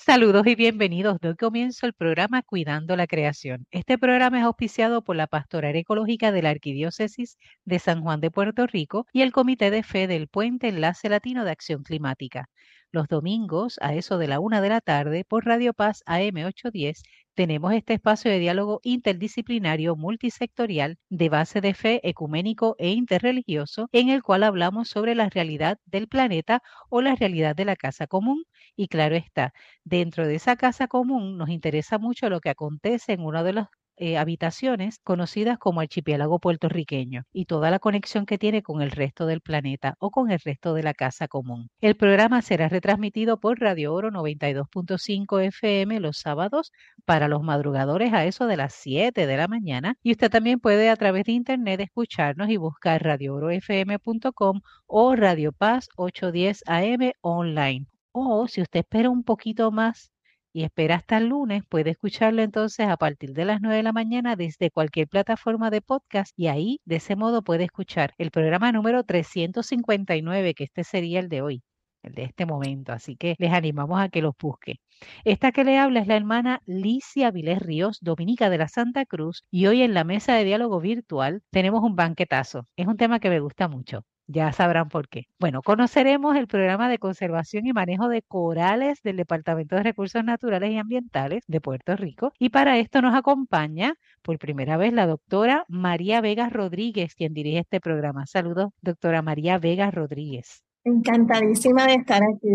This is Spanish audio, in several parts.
Saludos y bienvenidos. Doy comienzo el programa Cuidando la Creación. Este programa es auspiciado por la Pastoral Ecológica de la Arquidiócesis de San Juan de Puerto Rico y el Comité de Fe del Puente Enlace Latino de Acción Climática. Los domingos, a eso de la una de la tarde, por Radio Paz AM 810, tenemos este espacio de diálogo interdisciplinario multisectorial de base de fe ecuménico e interreligioso, en el cual hablamos sobre la realidad del planeta o la realidad de la casa común. Y claro está, dentro de esa casa común nos interesa mucho lo que acontece en uno de los eh, habitaciones conocidas como archipiélago puertorriqueño y toda la conexión que tiene con el resto del planeta o con el resto de la casa común. El programa será retransmitido por Radio Oro 92.5 FM los sábados para los madrugadores a eso de las 7 de la mañana y usted también puede a través de internet escucharnos y buscar radioorofm.com o Radio Paz 810 AM online. O si usted espera un poquito más y espera hasta el lunes, puede escucharlo entonces a partir de las 9 de la mañana desde cualquier plataforma de podcast y ahí de ese modo puede escuchar el programa número 359, que este sería el de hoy, el de este momento. Así que les animamos a que los busque. Esta que le habla es la hermana Licia Vilés Ríos, dominica de la Santa Cruz, y hoy en la mesa de diálogo virtual tenemos un banquetazo. Es un tema que me gusta mucho. Ya sabrán por qué. Bueno, conoceremos el programa de conservación y manejo de corales del Departamento de Recursos Naturales y Ambientales de Puerto Rico. Y para esto nos acompaña por primera vez la doctora María Vegas Rodríguez, quien dirige este programa. Saludos, doctora María Vegas Rodríguez. Encantadísima de estar aquí.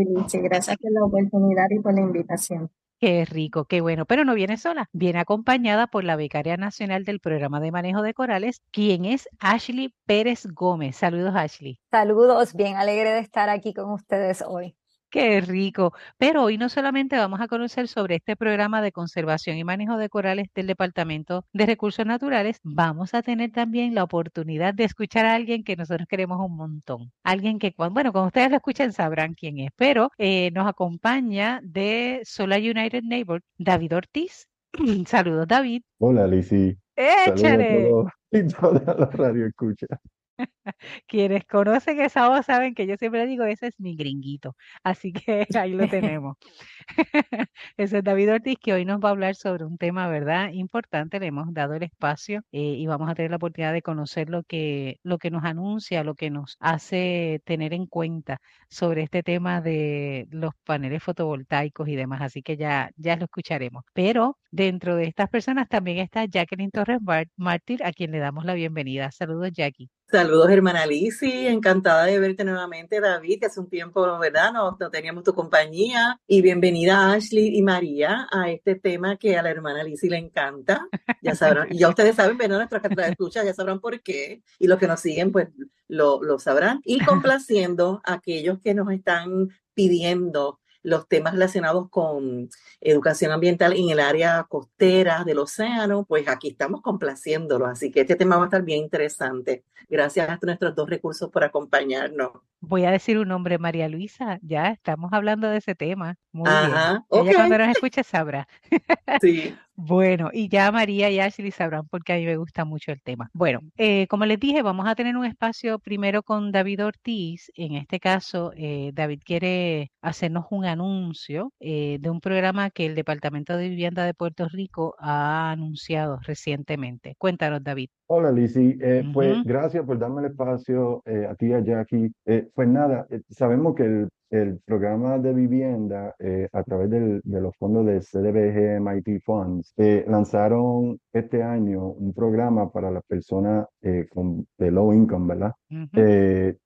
Gracias por la oportunidad y por la invitación. Qué rico, qué bueno, pero no viene sola, viene acompañada por la becaria nacional del programa de manejo de corales, quien es Ashley Pérez Gómez. Saludos, Ashley. Saludos, bien alegre de estar aquí con ustedes hoy. Qué rico. Pero hoy no solamente vamos a conocer sobre este programa de conservación y manejo de corales del Departamento de Recursos Naturales, vamos a tener también la oportunidad de escuchar a alguien que nosotros queremos un montón. Alguien que, bueno, cuando ustedes lo escuchen sabrán quién es, pero eh, nos acompaña de Solar United Neighbor, David Ortiz. Saludos, David. Hola, Lizzy. ¡Échale! Saludos a todos la radio escucha. Quienes conocen esa voz saben que yo siempre digo, ese es mi gringuito. Así que ahí lo tenemos. ese es David Ortiz, que hoy nos va a hablar sobre un tema, ¿verdad? Importante. Le hemos dado el espacio eh, y vamos a tener la oportunidad de conocer lo que, lo que nos anuncia, lo que nos hace tener en cuenta sobre este tema de los paneles fotovoltaicos y demás. Así que ya, ya lo escucharemos. Pero dentro de estas personas también está Jacqueline Torres Mártir, a quien le damos la bienvenida. Saludos, Jackie. Saludos, hermana Lisi, encantada de verte nuevamente, David, que hace un tiempo, ¿verdad? No, no teníamos tu compañía. Y bienvenida Ashley y María a este tema que a la hermana Lisi le encanta. Ya sabrán, y ya ustedes saben, ¿verdad? Nuestra de escucha, ya sabrán por qué. Y los que nos siguen, pues lo, lo sabrán. Y complaciendo a aquellos que nos están pidiendo los temas relacionados con educación ambiental en el área costera del océano, pues aquí estamos complaciéndolos. Así que este tema va a estar bien interesante. Gracias a nuestros dos recursos por acompañarnos. Voy a decir un nombre, María Luisa. Ya estamos hablando de ese tema. Muy Ajá, bien. Ella cuando nos escuche sabrá. Sí. Bueno, y ya María y Ashley sabrán porque a mí me gusta mucho el tema. Bueno, eh, como les dije, vamos a tener un espacio primero con David Ortiz. En este caso, eh, David quiere hacernos un anuncio eh, de un programa que el Departamento de Vivienda de Puerto Rico ha anunciado recientemente. Cuéntanos, David. Hola, Lizzy. Pues gracias por darme el espacio a ti y a Jackie. pues nada, sabemos que el el programa de vivienda eh, a través de los fondos de CDBG MIT Funds eh, lanzaron este año un programa para las personas eh, con, de low income, ¿verdad?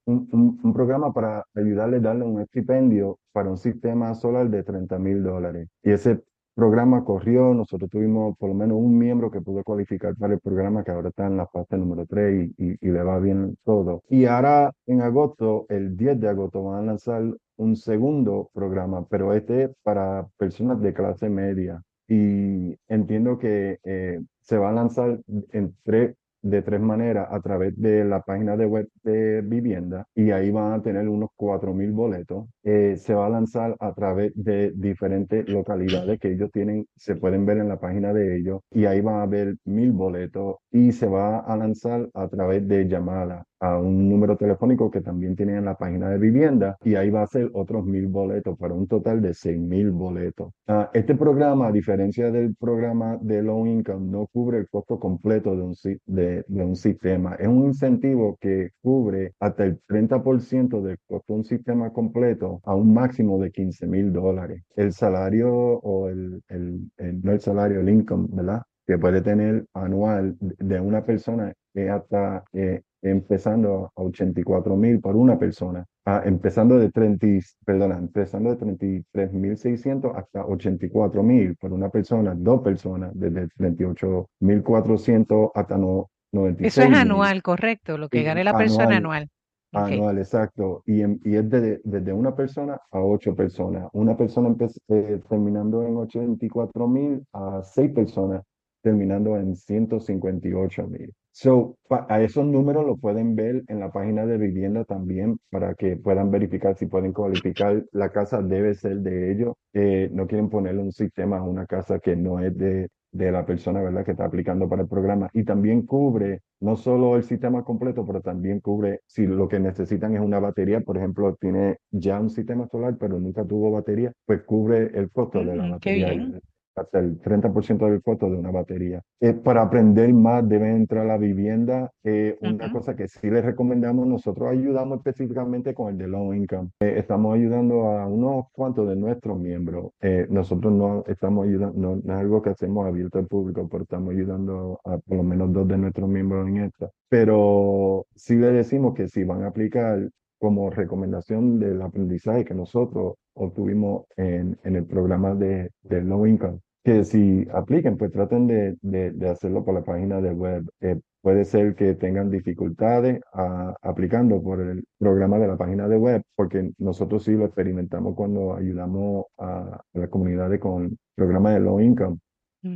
un, un, programa para ayudarles a darle un estipendio para un sistema solar de 30 mil dólares. Y ese programa corrió, nosotros tuvimos por lo menos un miembro que pudo cualificar para el programa que ahora está en la fase número 3 y, y, le va bien todo. Y ahora en agosto, el 10 de agosto, van a lanzar un segundo programa, pero este es para personas de clase media. Y entiendo que eh, se va a lanzar en tres de tres maneras a través de la página de web de vivienda y ahí van a tener unos 4.000 boletos. Eh, se va a lanzar a través de diferentes localidades que ellos tienen, se pueden ver en la página de ellos y ahí van a ver mil boletos y se va a lanzar a través de llamada. A un número telefónico que también tienen en la página de vivienda y ahí va a ser otros mil boletos para un total de seis mil boletos. Ah, este programa, a diferencia del programa de low income, no cubre el costo completo de un, de, de un sistema. Es un incentivo que cubre hasta el 30% del costo de un sistema completo a un máximo de 15 mil dólares. El salario o el, el, no el salario, el income, ¿verdad? Que puede tener anual de una persona es hasta eh, empezando a 84 mil por una persona, ah, empezando de 30, perdona, empezando de 33.600 hasta 84 mil por una persona, dos personas, desde 38.400 hasta no, 96 Eso es anual, correcto, lo que gane la persona anual. Anual, exacto. Y, y es desde, desde, una persona a ocho personas. Una persona eh, terminando en 84 mil a seis personas terminando en 158 mil. So, a esos números lo pueden ver en la página de vivienda también para que puedan verificar si pueden cualificar. La casa debe ser de ellos. Eh, no quieren ponerle un sistema a una casa que no es de, de la persona ¿verdad? que está aplicando para el programa. Y también cubre no solo el sistema completo, pero también cubre si lo que necesitan es una batería. Por ejemplo, tiene ya un sistema solar, pero nunca tuvo batería, pues cubre el costo de la mm, batería hasta el 30% del costo de una batería. Eh, para aprender más deben entrar a la vivienda. Eh, una cosa que sí les recomendamos, nosotros ayudamos específicamente con el de low income. Eh, estamos ayudando a unos cuantos de nuestros miembros. nosotros no estamos ayudando, no, es algo que hacemos abierto al público, pero estamos ayudando a por lo menos dos de nuestros miembros en esto. Pero sí les decimos que si van a aplicar como recomendación del aprendizaje que nosotros obtuvimos en, en el programa de, de low income, que si apliquen, pues traten de, de, hacerlo por la página de web. Eh, puede ser que tengan dificultades aplicando por el programa de la página de web, porque nosotros sí lo experimentamos cuando ayudamos a, las comunidades con programas de low income.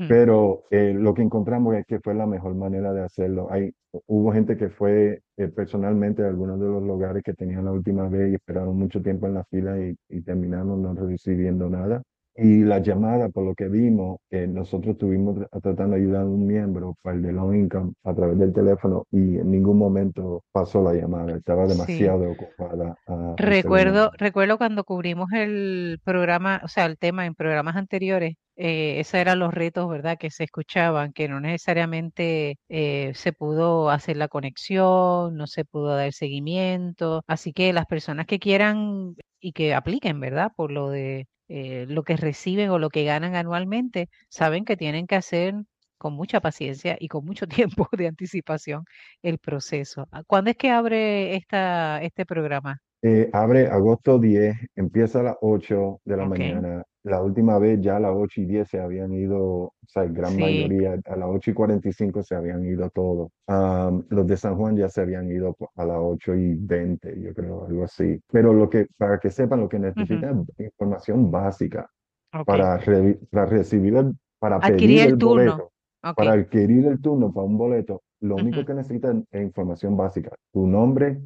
Pero eh, lo que encontramos es que fue la mejor manera de hacerlo. Hay, hubo gente que fue eh, personalmente a algunos de los lugares que tenían la última vez y esperaron mucho tiempo en la fila y, y terminaron no recibiendo nada. Y la llamada, por lo que vimos, que nosotros estuvimos tratando de ayudar a un miembro para el de low income a través del teléfono y en ningún momento pasó la llamada, estaba demasiado ocupada. recuerdo, recuerdo cuando cubrimos el programa, o sea, el tema en programas anteriores, eh, esos eran los retos, ¿verdad?, que se escuchaban, que no necesariamente eh, se pudo hacer la conexión, no se pudo dar seguimiento. Así que las personas que quieran y que apliquen, ¿verdad?, por lo de eh, lo que reciben o lo que ganan anualmente, saben que tienen que hacer con mucha paciencia y con mucho tiempo de anticipación el proceso. ¿Cuándo es que abre esta, este programa? Eh, abre agosto 10, empieza a las 8 de la mañana la última vez ya a las 8 y 10 se habían ido, o sea, gran mayoría, a las 8 y 45 se habían ido todos. los de San Juan ya se habían ido a las 8 y 20, yo creo, algo así. Pero lo que, para que sepan, lo que necesitan es información básica para, para recibir, el, para pedir el, boleto. Para adquirir el turno para un boleto, lo único que necesitan es información básica. Tu nombre,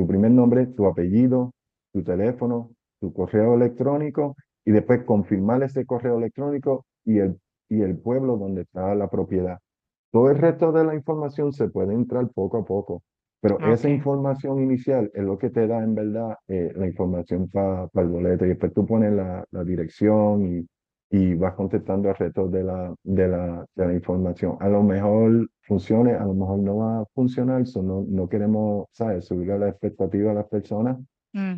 tu primer nombre, tu apellido, tu teléfono, tu correo electrónico y después confirmar ese correo electrónico y el, y el pueblo donde está la propiedad. Todo el resto de la información se puede entrar poco a poco, pero esa información inicial es lo que te da en verdad eh, la información para el boleto y después tú pones la, la dirección y, y, vas contestando el resto de la, de, la, de la información. A lo mejor funcione, a lo mejor no va a funcionar, no, no queremos, ¿sabes?, subir la expectativa a las personas,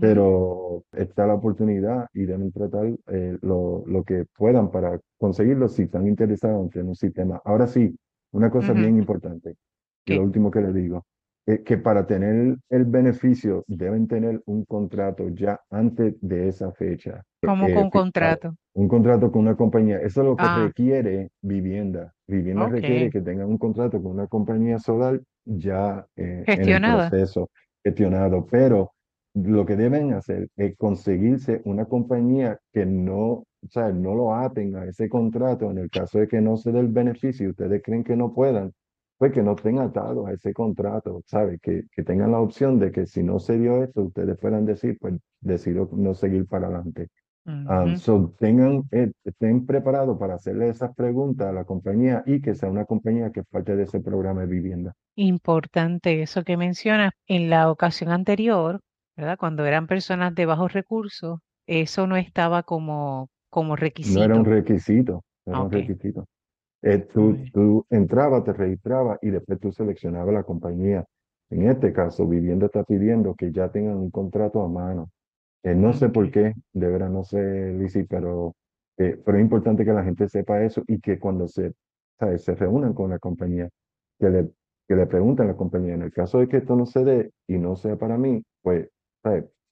pero está la oportunidad y deben tratar eh, lo, lo, que puedan para conseguirlo si están interesados en un sistema. Ahora sí, una cosa bien importante, que lo último que les digo, es que para tener el beneficio deben tener un contrato ya antes de esa fecha. ¿Cómo con un contrato? Un contrato con una compañía. Eso es lo que ah. requiere vivienda. Vivienda requiere que tengan un contrato con una compañía solar ya eh, en el proceso gestionado. Pero lo que deben hacer es conseguirse una compañía que no, o sea, no lo aten a ese contrato en el caso de que no se dé el beneficio y ustedes creen que no puedan, pues que no estén atados a ese contrato, ¿sabe? Que, que tengan la opción de que si no se dio esto, ustedes puedan decir, pues decido no seguir para adelante. Um, so tengan, eh, estén preparados para hacerle esas preguntas a la compañía y que sea una compañía que es parte de ese programa de vivienda. Importante eso que mencionas. En la ocasión anterior, ¿verdad? Cuando eran personas de bajos recursos, eso no estaba como, como requisito. No era un requisito, era un requisito. Eh, tú, tú entrabas, te registrabas y después tú seleccionabas la compañía. En este caso, Vivienda está pidiendo que ya tengan un contrato a mano. Eh, no sé por qué, de verdad no sé, Lizzy, pero, eh, pero es importante que la gente sepa eso y que cuando se, se reúnan con la compañía, que le, que le pregunten a la compañía, en el caso de que esto no se dé y no sea para mí, pues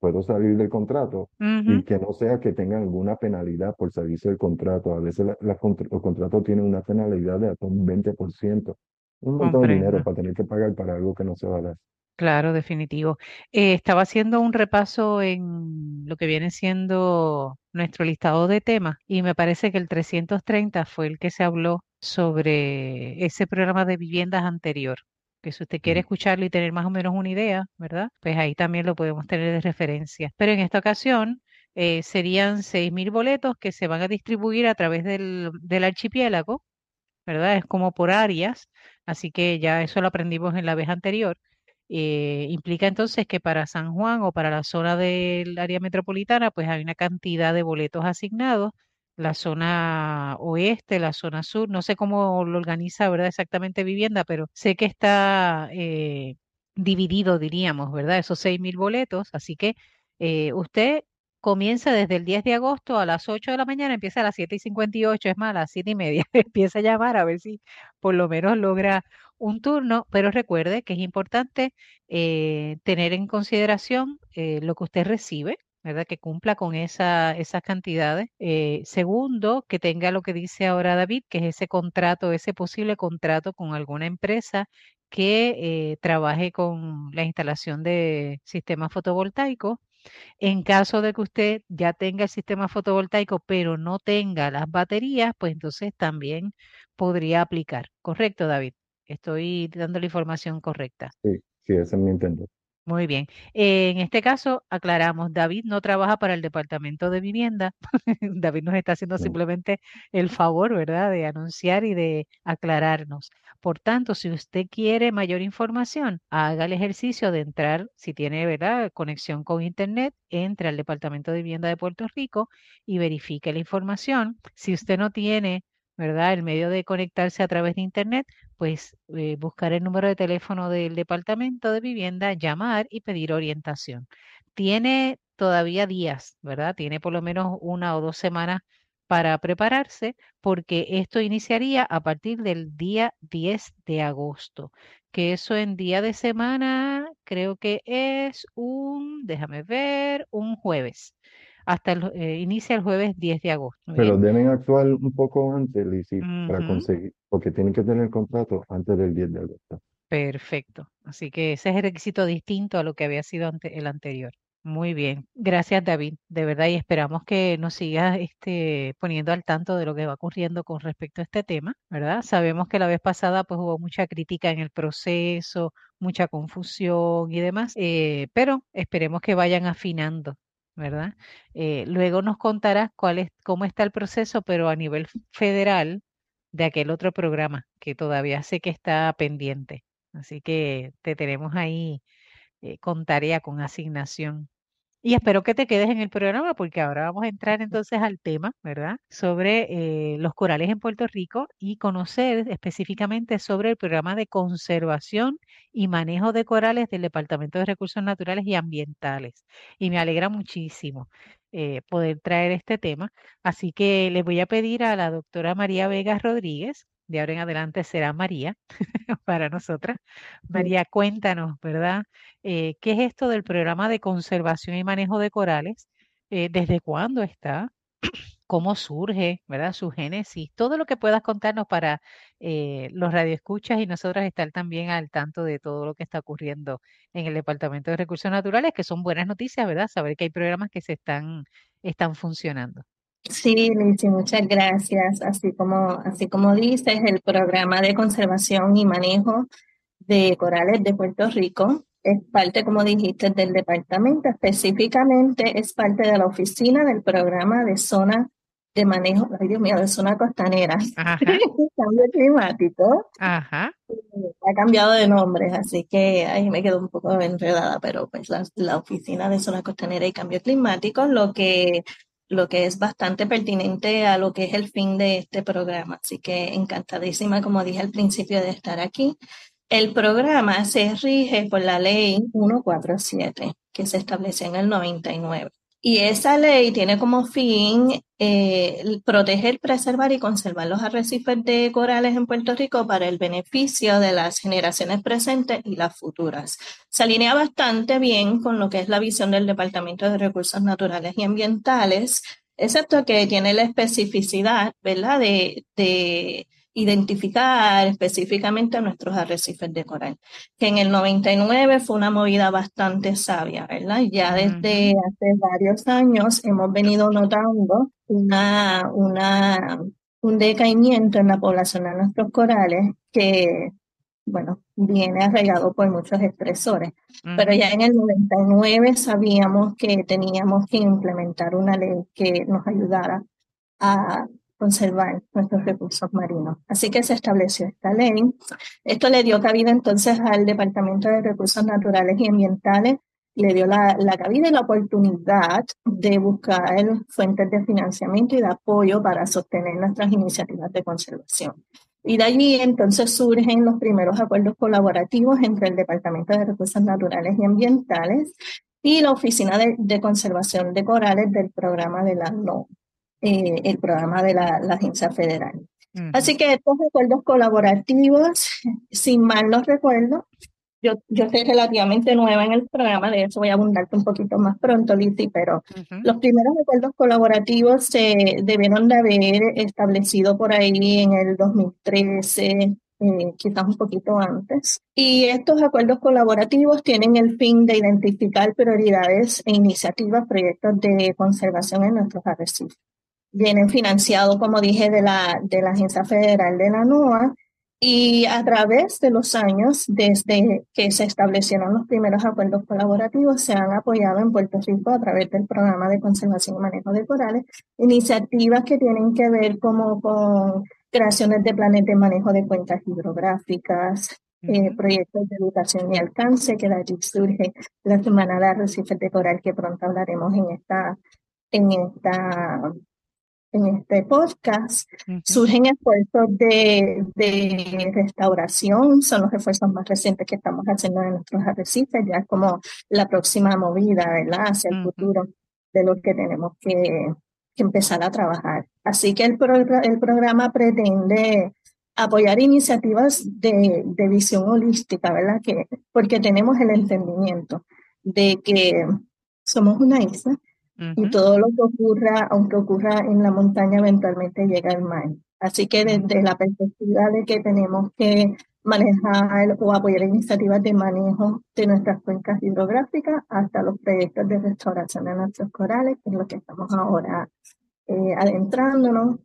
puedo salir del contrato y que no sea que tengan alguna penalidad por salirse del contrato. A veces los contratos tienen una penalidad de hasta un 20%, un montón de dinero para tener que pagar para algo que no se va a dar. Claro, definitivo. Eh, estaba haciendo un repaso en lo que viene siendo nuestro listado de temas y me parece que el 330 fue el que se habló sobre ese programa de viviendas anterior que si usted quiere escucharlo y tener más o menos una idea, ¿verdad? Pues ahí también lo podemos tener de referencia. Pero en esta ocasión eh, serían 6.000 boletos que se van a distribuir a través del, del archipiélago, ¿verdad? Es como por áreas, así que ya eso lo aprendimos en la vez anterior. Eh, implica entonces que para San Juan o para la zona del área metropolitana, pues hay una cantidad de boletos asignados la zona oeste, la zona sur, no sé cómo lo organiza, ¿verdad? Exactamente vivienda, pero sé que está eh, dividido, diríamos, ¿verdad? Esos seis mil boletos, así que eh, usted comienza desde el 10 de agosto a las 8 de la mañana, empieza a las 7 y 58, es más, a las 7 y media, empieza a llamar a ver si por lo menos logra un turno, pero recuerde que es importante eh, tener en consideración lo que usted recibe, ¿verdad? Que cumpla con esa, esas cantidades. Eh, segundo, que tenga lo que dice ahora David, que es ese contrato, ese posible contrato con alguna empresa que eh, trabaje con la instalación de sistemas fotovoltaicos. En caso de que usted ya tenga el sistema fotovoltaico, pero no tenga las baterías, pues entonces también podría aplicar. ¿Correcto, David? Estoy dando la información correcta. Sí, sí, ese es mi intento. Muy bien. En este caso, aclaramos, David no trabaja para el Departamento de Vivienda. David nos está haciendo simplemente el favor, ¿verdad?, de anunciar y de aclararnos. Por tanto, si usted quiere mayor información, haga el ejercicio de entrar, si tiene, ¿verdad?, conexión con Internet, entre al Departamento de Vivienda de Puerto Rico y verifique la información. Si usted no tiene ¿verdad? El medio de conectarse a través de Internet, pues eh, buscar el número de teléfono del Departamento de Vivienda, llamar y pedir orientación. Tiene todavía días, ¿verdad? Tiene por lo menos una o dos semanas para prepararse porque esto iniciaría a partir del día 10 de agosto, que eso en día de semana creo que es un, déjame ver, un jueves hasta el, eh, inicia el jueves 10 de agosto. Pero deben actuar un poco antes, Lizzy, para conseguir, porque tienen que tener el contrato antes del 10 de agosto. Perfecto. Así que ese es el requisito distinto a lo que había sido el anterior. Muy bien. Gracias, David. De verdad, y esperamos que nos sigas este, poniendo al tanto de lo que va ocurriendo con respecto a este tema, ¿verdad? Sabemos que la vez pasada pues hubo mucha crítica en el proceso, mucha confusión y demás, eh, pero esperemos que vayan afinando ¿verdad? Eh, luego nos contarás cuál es, cómo está el proceso, pero a nivel federal de aquel otro programa que todavía sé que está pendiente. Así que te tenemos ahí eh, con tarea, con asignación. Y espero que te quedes en el programa porque ahora vamos a entrar entonces al tema, ¿verdad? Sobre eh, los corales en Puerto Rico y conocer específicamente sobre el programa de conservación y manejo de corales del Departamento de Recursos Naturales y Ambientales. Y me alegra muchísimo eh, poder traer este tema. Así que le voy a pedir a la doctora María Vega Rodríguez, de ahora en adelante será María para nosotras. María, cuéntanos, ¿verdad? Eh, ¿qué es esto del programa de conservación y manejo de corales? Eh, ¿Desde cuándo está? ¿Cómo surge, verdad? Su génesis, todo lo que puedas contarnos para eh, los radioescuchas y nosotras estar también al tanto de todo lo que está ocurriendo en el Departamento de Recursos Naturales, que son buenas noticias, ¿verdad? Saber que hay programas que se están, están funcionando. Sí, Lizy, muchas gracias. Así como, así como dices, el programa de conservación y manejo de corales de Puerto Rico es parte, como dijiste, del departamento, específicamente es parte de la oficina del programa de zona de manejo, ay Dios mío, de zona costanera, cambio climático. Ajá. Ha cambiado de nombre, así que ahí me quedo un poco enredada, pero pues la, la, oficina de zona costanera y cambio climático, lo que, lo que es bastante pertinente a lo que es el fin de este programa. Así que encantadísima, como dije al principio, de estar aquí. El programa se rige por la ley 147, que se estableció en el 99. Y esa ley tiene como fin eh, proteger, preservar y conservar los arrecifes de corales en Puerto Rico para el beneficio de las generaciones presentes y las futuras. Se alinea bastante bien con lo que es la visión del Departamento de Recursos Naturales y Ambientales, excepto que tiene la especificidad, ¿verdad?, de, de identificar específicamente nuestros arrecifes de coral, que en el 99 fue una movida bastante sabia, ¿verdad? Ya desde hace varios años hemos venido notando una, una, un decaimiento en la población de nuestros corales que, bueno, viene arraigado por muchos estresores. Pero ya en el 99 sabíamos que teníamos que implementar una ley que nos ayudara a conservar nuestros recursos marinos. Así que se estableció esta ley. Esto le dio cabida entonces al Departamento de Recursos Naturales y Ambientales, le dio la, la cabida y la oportunidad de buscar fuentes de financiamiento y de apoyo para sostener nuestras iniciativas de conservación. Y de allí entonces surgen los primeros acuerdos colaborativos entre el Departamento de Recursos Naturales y Ambientales y la Oficina de, de Conservación de Corales del programa de la NOM. Eh, el programa de la, agencia federal. Así que estos acuerdos colaborativos, sin mal no recuerdo, yo, yo soy relativamente nueva en el programa, de eso voy a abundarte un poquito más pronto, Lizzy, pero los primeros acuerdos colaborativos se debieron de haber establecido por ahí en el 2013, eh, quizás un poquito antes. Y estos acuerdos colaborativos tienen el fin de identificar prioridades e iniciativas, proyectos de conservación en nuestros arrecifes vienen financiados, como dije, de la, de la Agencia Federal de la NOAA. Y a través de los años, desde que se establecieron los primeros acuerdos colaborativos, se han apoyado en Puerto Rico a través del Programa de Conservación y Manejo de Corales, iniciativas que tienen que ver como con creaciones de planes de manejo de cuentas hidrográficas, eh, proyectos de educación y alcance, que de allí surge la Semana de Arrecifes de Coral, que pronto hablaremos en esta, en esta en este podcast, surgen esfuerzos de, de, restauración, son los esfuerzos más recientes que estamos haciendo en nuestros arrecifes, ya como la próxima movida, ¿verdad?, hacia el futuro de lo que tenemos que, que empezar a trabajar. Así que el, el programa pretende apoyar iniciativas de, de visión holística, ¿verdad?, que, porque tenemos el entendimiento de que somos una isla y todo lo que ocurra, aunque ocurra en la montaña, eventualmente llega al mar. Así que desde la perspectiva de que tenemos que manejar o apoyar iniciativas de manejo de nuestras cuencas hidrográficas hasta los proyectos de restauración de nuestros corales, que es lo que estamos ahora eh, adentrándonos.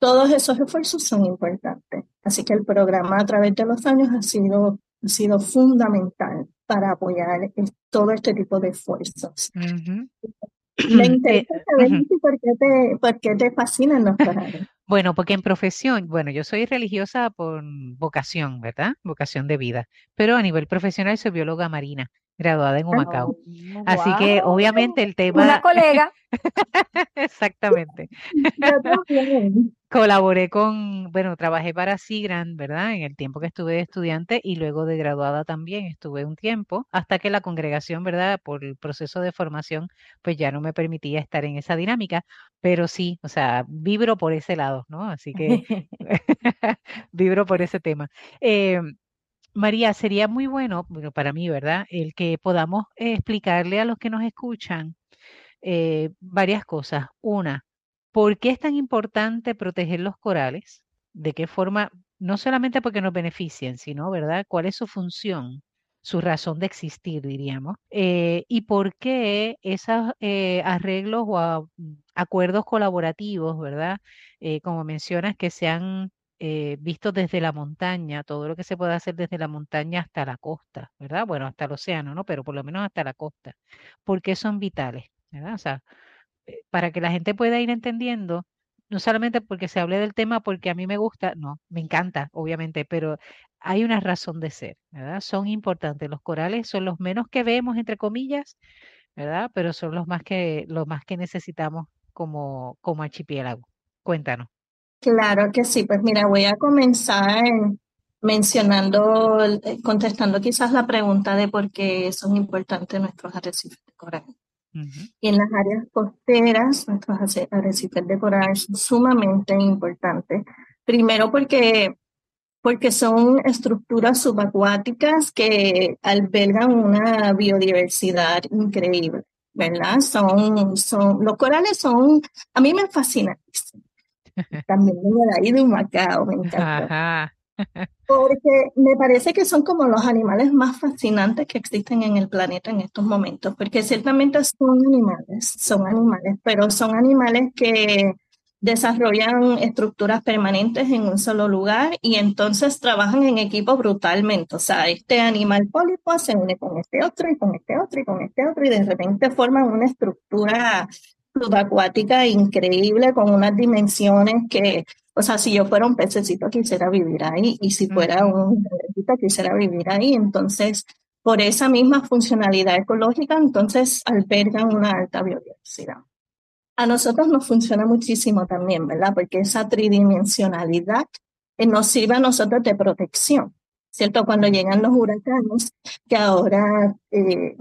Todos esos esfuerzos son importantes. Así que el programa a través de los años ha sido, ha sido fundamental para apoyar todo este tipo de esfuerzos. Me interesa saber por, qué te, por qué te fascinan los corales. Bueno, porque en profesión, bueno, yo soy religiosa por vocación, ¿verdad? Vocación de vida, pero a nivel profesional soy bióloga marina graduada en Humacao. Oh, Así que obviamente el tema... Una colega. Exactamente. Colaboré con, bueno, trabajé para Sigran, ¿verdad? En el tiempo que estuve de estudiante y luego de graduada también estuve un tiempo, hasta que la congregación, ¿verdad? Por el proceso de formación, pues ya no me permitía estar en esa dinámica, pero sí, o sea, vibro por ese lado, ¿no? Así que vibro por ese tema. Eh, María, sería muy bueno, bueno, para mí, ¿verdad? El que podamos explicarle a los que nos escuchan eh, varias cosas. Una, ¿por qué es tan importante proteger los corales? ¿De qué forma? No solamente porque nos beneficien, sino, ¿verdad? ¿Cuál es su función? su razón de existir, diríamos, eh, y por qué esos eh, arreglos o acuerdos colaborativos, ¿verdad? como mencionas, que se han eh, visto desde la montaña, todo lo que se puede hacer desde la montaña hasta la costa, ¿verdad? Bueno, hasta el océano, ¿no? Pero por lo menos hasta la costa. ¿Por qué son vitales? ¿Verdad? O sea, eh, para que la gente pueda ir entendiendo, no solamente porque se hable del tema, porque a mí me gusta, no, me encanta, obviamente, pero hay una razón de ser, ¿verdad? Son importantes. Los corales son los menos que vemos, entre comillas, ¿verdad? Pero son los más que, los más que necesitamos como, como archipiélago. Cuéntanos. Claro que sí, pues mira, voy a comenzar mencionando, eh, contestando quizás la pregunta de por qué son importantes nuestros arrecifes de coral. Y en las áreas costeras, nuestros arrecifes de coral son sumamente importantes. Primero porque, porque son estructuras subacuáticas que albergan una biodiversidad increíble, ¿verdad? Son, son, los corales son, a mí me fascinan. También de ahí de un Macao, me encanta. Porque me parece que son como los animales más fascinantes que existen en el planeta en estos momentos, porque ciertamente son animales, son animales, pero son animales que desarrollan estructuras permanentes en un solo lugar y entonces trabajan en equipo brutalmente. O sea, este animal pólipo se une con este otro y con este otro y con este otro y de repente forman una estructura subacuática increíble con unas dimensiones que, o sea, si yo fuera un pececito quisiera vivir ahí y si fuera un pececito quisiera vivir ahí. Entonces, por esa misma funcionalidad ecológica, entonces albergan una alta biodiversidad. A nosotros nos funciona muchísimo también, ¿verdad? Porque esa tridimensionalidad nos sirve a nosotros de protección, ¿cierto? Cuando llegan los huracanes, que ahora eh,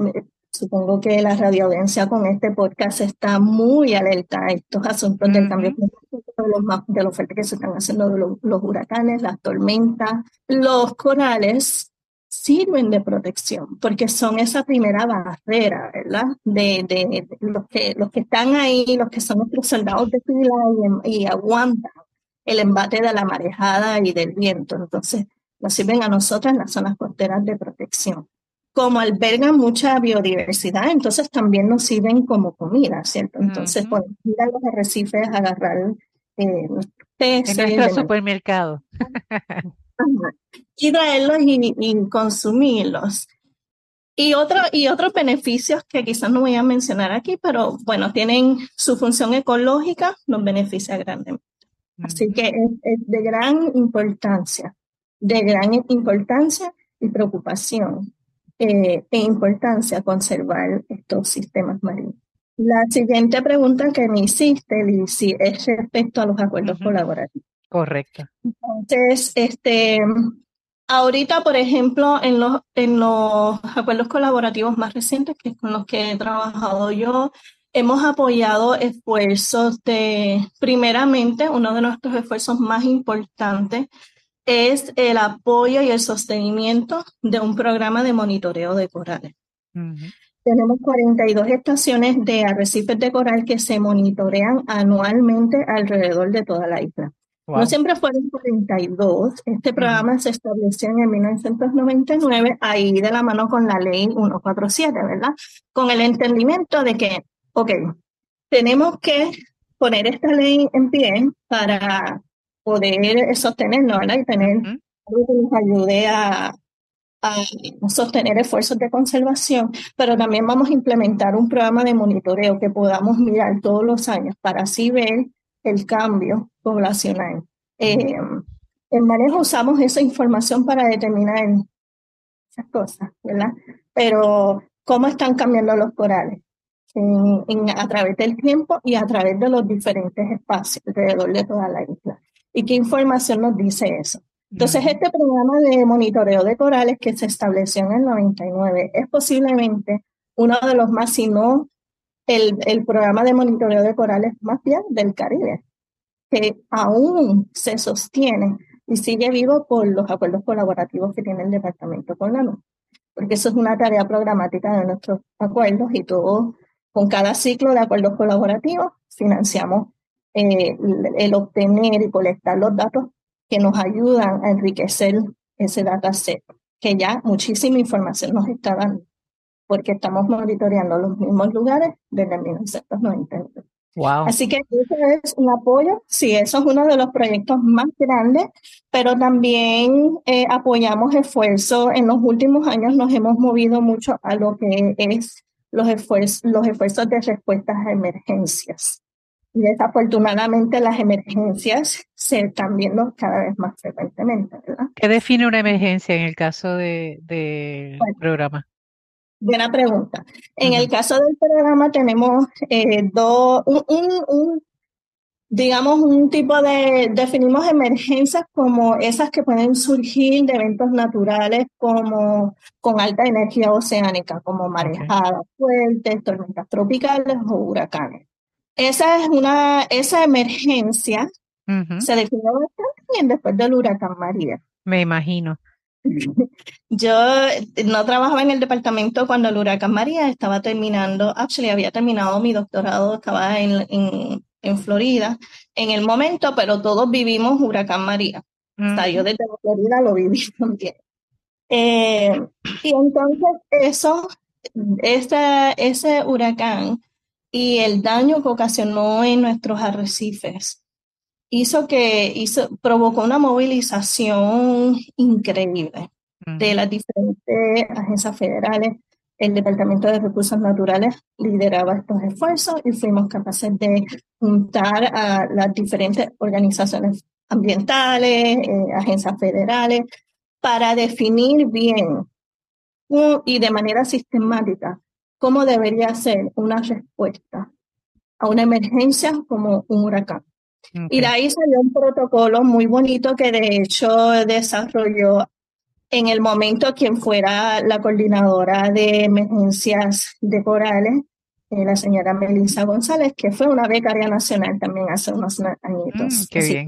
Supongo que la radioaudiencia con este podcast está muy alerta a estos asuntos del cambio climático, de lo, fuerte que se están haciendo los, huracanes, las tormentas. Los corales sirven de protección porque son esa primera barrera, ¿verdad? De, de, los, que, los que están ahí, los que son nuestros soldados de fila y, y aguantan el embate de la marejada y del viento. Entonces, nos sirven a nosotras en las zonas costeras de protección como albergan mucha biodiversidad, entonces también nos sirven como comida, ¿cierto? Entonces podemos ir a los arrecifes a agarrar eh, peces. En nuestro supermercado. y traerlos y, consumirlos. Y, otro, y otros beneficios que quizás no voy a mencionar aquí, pero bueno, tienen su función ecológica, nos beneficia grandemente. Así que es de gran importancia, de gran importancia y preocupación eh, e importancia conservar estos sistemas marinos. La siguiente pregunta que me hiciste, Lizzie, es respecto a los acuerdos colaborativos. Correcto. Entonces, este, ahorita, por ejemplo, en los, en los acuerdos colaborativos más recientes, que es con los que he trabajado yo, hemos apoyado esfuerzos de, primeramente, uno de nuestros esfuerzos más importantes es el apoyo y el sostenimiento de un programa de monitoreo de corales. Tenemos 42 estaciones de arrecifes de coral que se monitorean anualmente alrededor de toda la isla. No siempre fueron 42. Este programa se estableció en 1999, ahí de la mano con la ley 147, ¿verdad? Con el entendimiento de que, ok, tenemos que poner esta ley en pie para poder sostenernos, ¿verdad? Y tener algo que nos ayude a, sostener esfuerzos de conservación, pero también vamos a implementar un programa de monitoreo que podamos mirar todos los años para así ver el cambio poblacional. Eh, en manejo usamos esa información para determinar esas cosas, ¿verdad? Pero cómo están cambiando los corales a través del tiempo y a través de los diferentes espacios alrededor de toda la isla y qué información nos dice eso. Entonces, este programa de monitoreo de corales que se estableció en el 99 es posiblemente uno de los más, si no el, el programa de monitoreo de corales más bien del Caribe, que aún se sostiene y sigue vivo por los acuerdos colaborativos que tiene el departamento con la NU. Porque eso es una tarea programática de nuestros acuerdos y todo, con cada ciclo de acuerdos colaborativos, financiamos eh, el obtener y colectar los datos que nos ayudan a enriquecer ese dataset, que ya muchísima información nos está dando, porque estamos monitoreando los mismos lugares desde 1999. Así que eso es un apoyo, sí, eso es uno de los proyectos más grandes, pero también eh, apoyamos esfuerzos. En los últimos años nos hemos movido mucho a lo que es los esfuerzos, los esfuerzos de respuestas a emergencias. Y desafortunadamente las emergencias se están viendo cada vez más frecuentemente, ¿verdad? ¿Qué define una emergencia en el caso del de, programa? Buena pregunta. En el caso del programa tenemos eh, dos, un, digamos, un tipo de, definimos emergencias como esas que pueden surgir de eventos naturales como con alta energía oceánica, como marejadas fuertes, tormentas tropicales o huracanes. Esa es una, esa emergencia se definió bastante bien después del huracán María. Me imagino. Yo no trabajaba en el departamento cuando el huracán María estaba terminando, actually había terminado mi doctorado, estaba en, en, en Florida en el momento, pero todos vivimos huracán María. O sea, yo desde Florida lo viví también. Eh, y entonces eso, ese, ese huracán y el daño que ocasionó en nuestros arrecifes hizo que hizo, provocó una movilización increíble de las diferentes agencias federales. El Departamento de Recursos Naturales lideraba estos esfuerzos y fuimos capaces de juntar a las diferentes organizaciones ambientales, eh, agencias federales, para definir bien y de manera sistemática cómo debería ser una respuesta a una emergencia como un huracán. Y de ahí salió un protocolo muy bonito que de hecho desarrolló en el momento quien fuera la coordinadora de emergencias de Corales, eh, la señora Melissa González, que fue una becaria nacional también hace unos añitos. Mm, Así que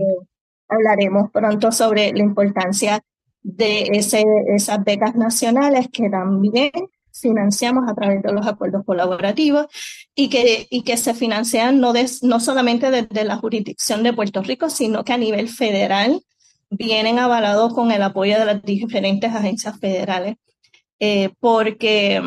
hablaremos pronto sobre la importancia de ese, esas becas nacionales que también financiamos a través de los acuerdos colaborativos y que, y que se financian no, no solamente desde la jurisdicción de Puerto Rico, sino que a nivel federal vienen avalados con el apoyo de las diferentes agencias federales, eh, porque,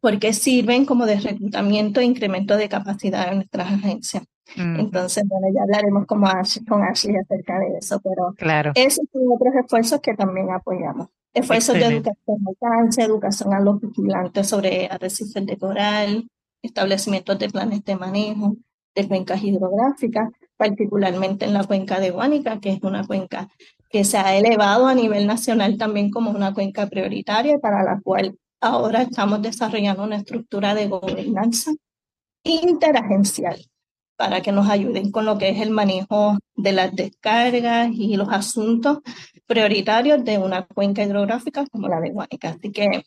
porque sirven como de reclutamiento e incremento de capacidad en nuestras agencias. Entonces, bueno, ya hablaremos con Ashley acerca de eso, pero claro. esos son otros esfuerzos que también apoyamos. Esfuerzos de educación al cáncer, educación a los vigilantes sobre arrecifes de coral, establecimientos de planes de manejo de cuencas hidrográficas, particularmente en la cuenca de Guánica, que es una cuenca que se ha elevado a nivel nacional también como una cuenca prioritaria para la cual ahora estamos desarrollando una estructura de gobernanza interagencial para que nos ayuden con lo que es el manejo de las descargas y los asuntos prioritarios de una cuenca hidrográfica como la de Guanica. Así que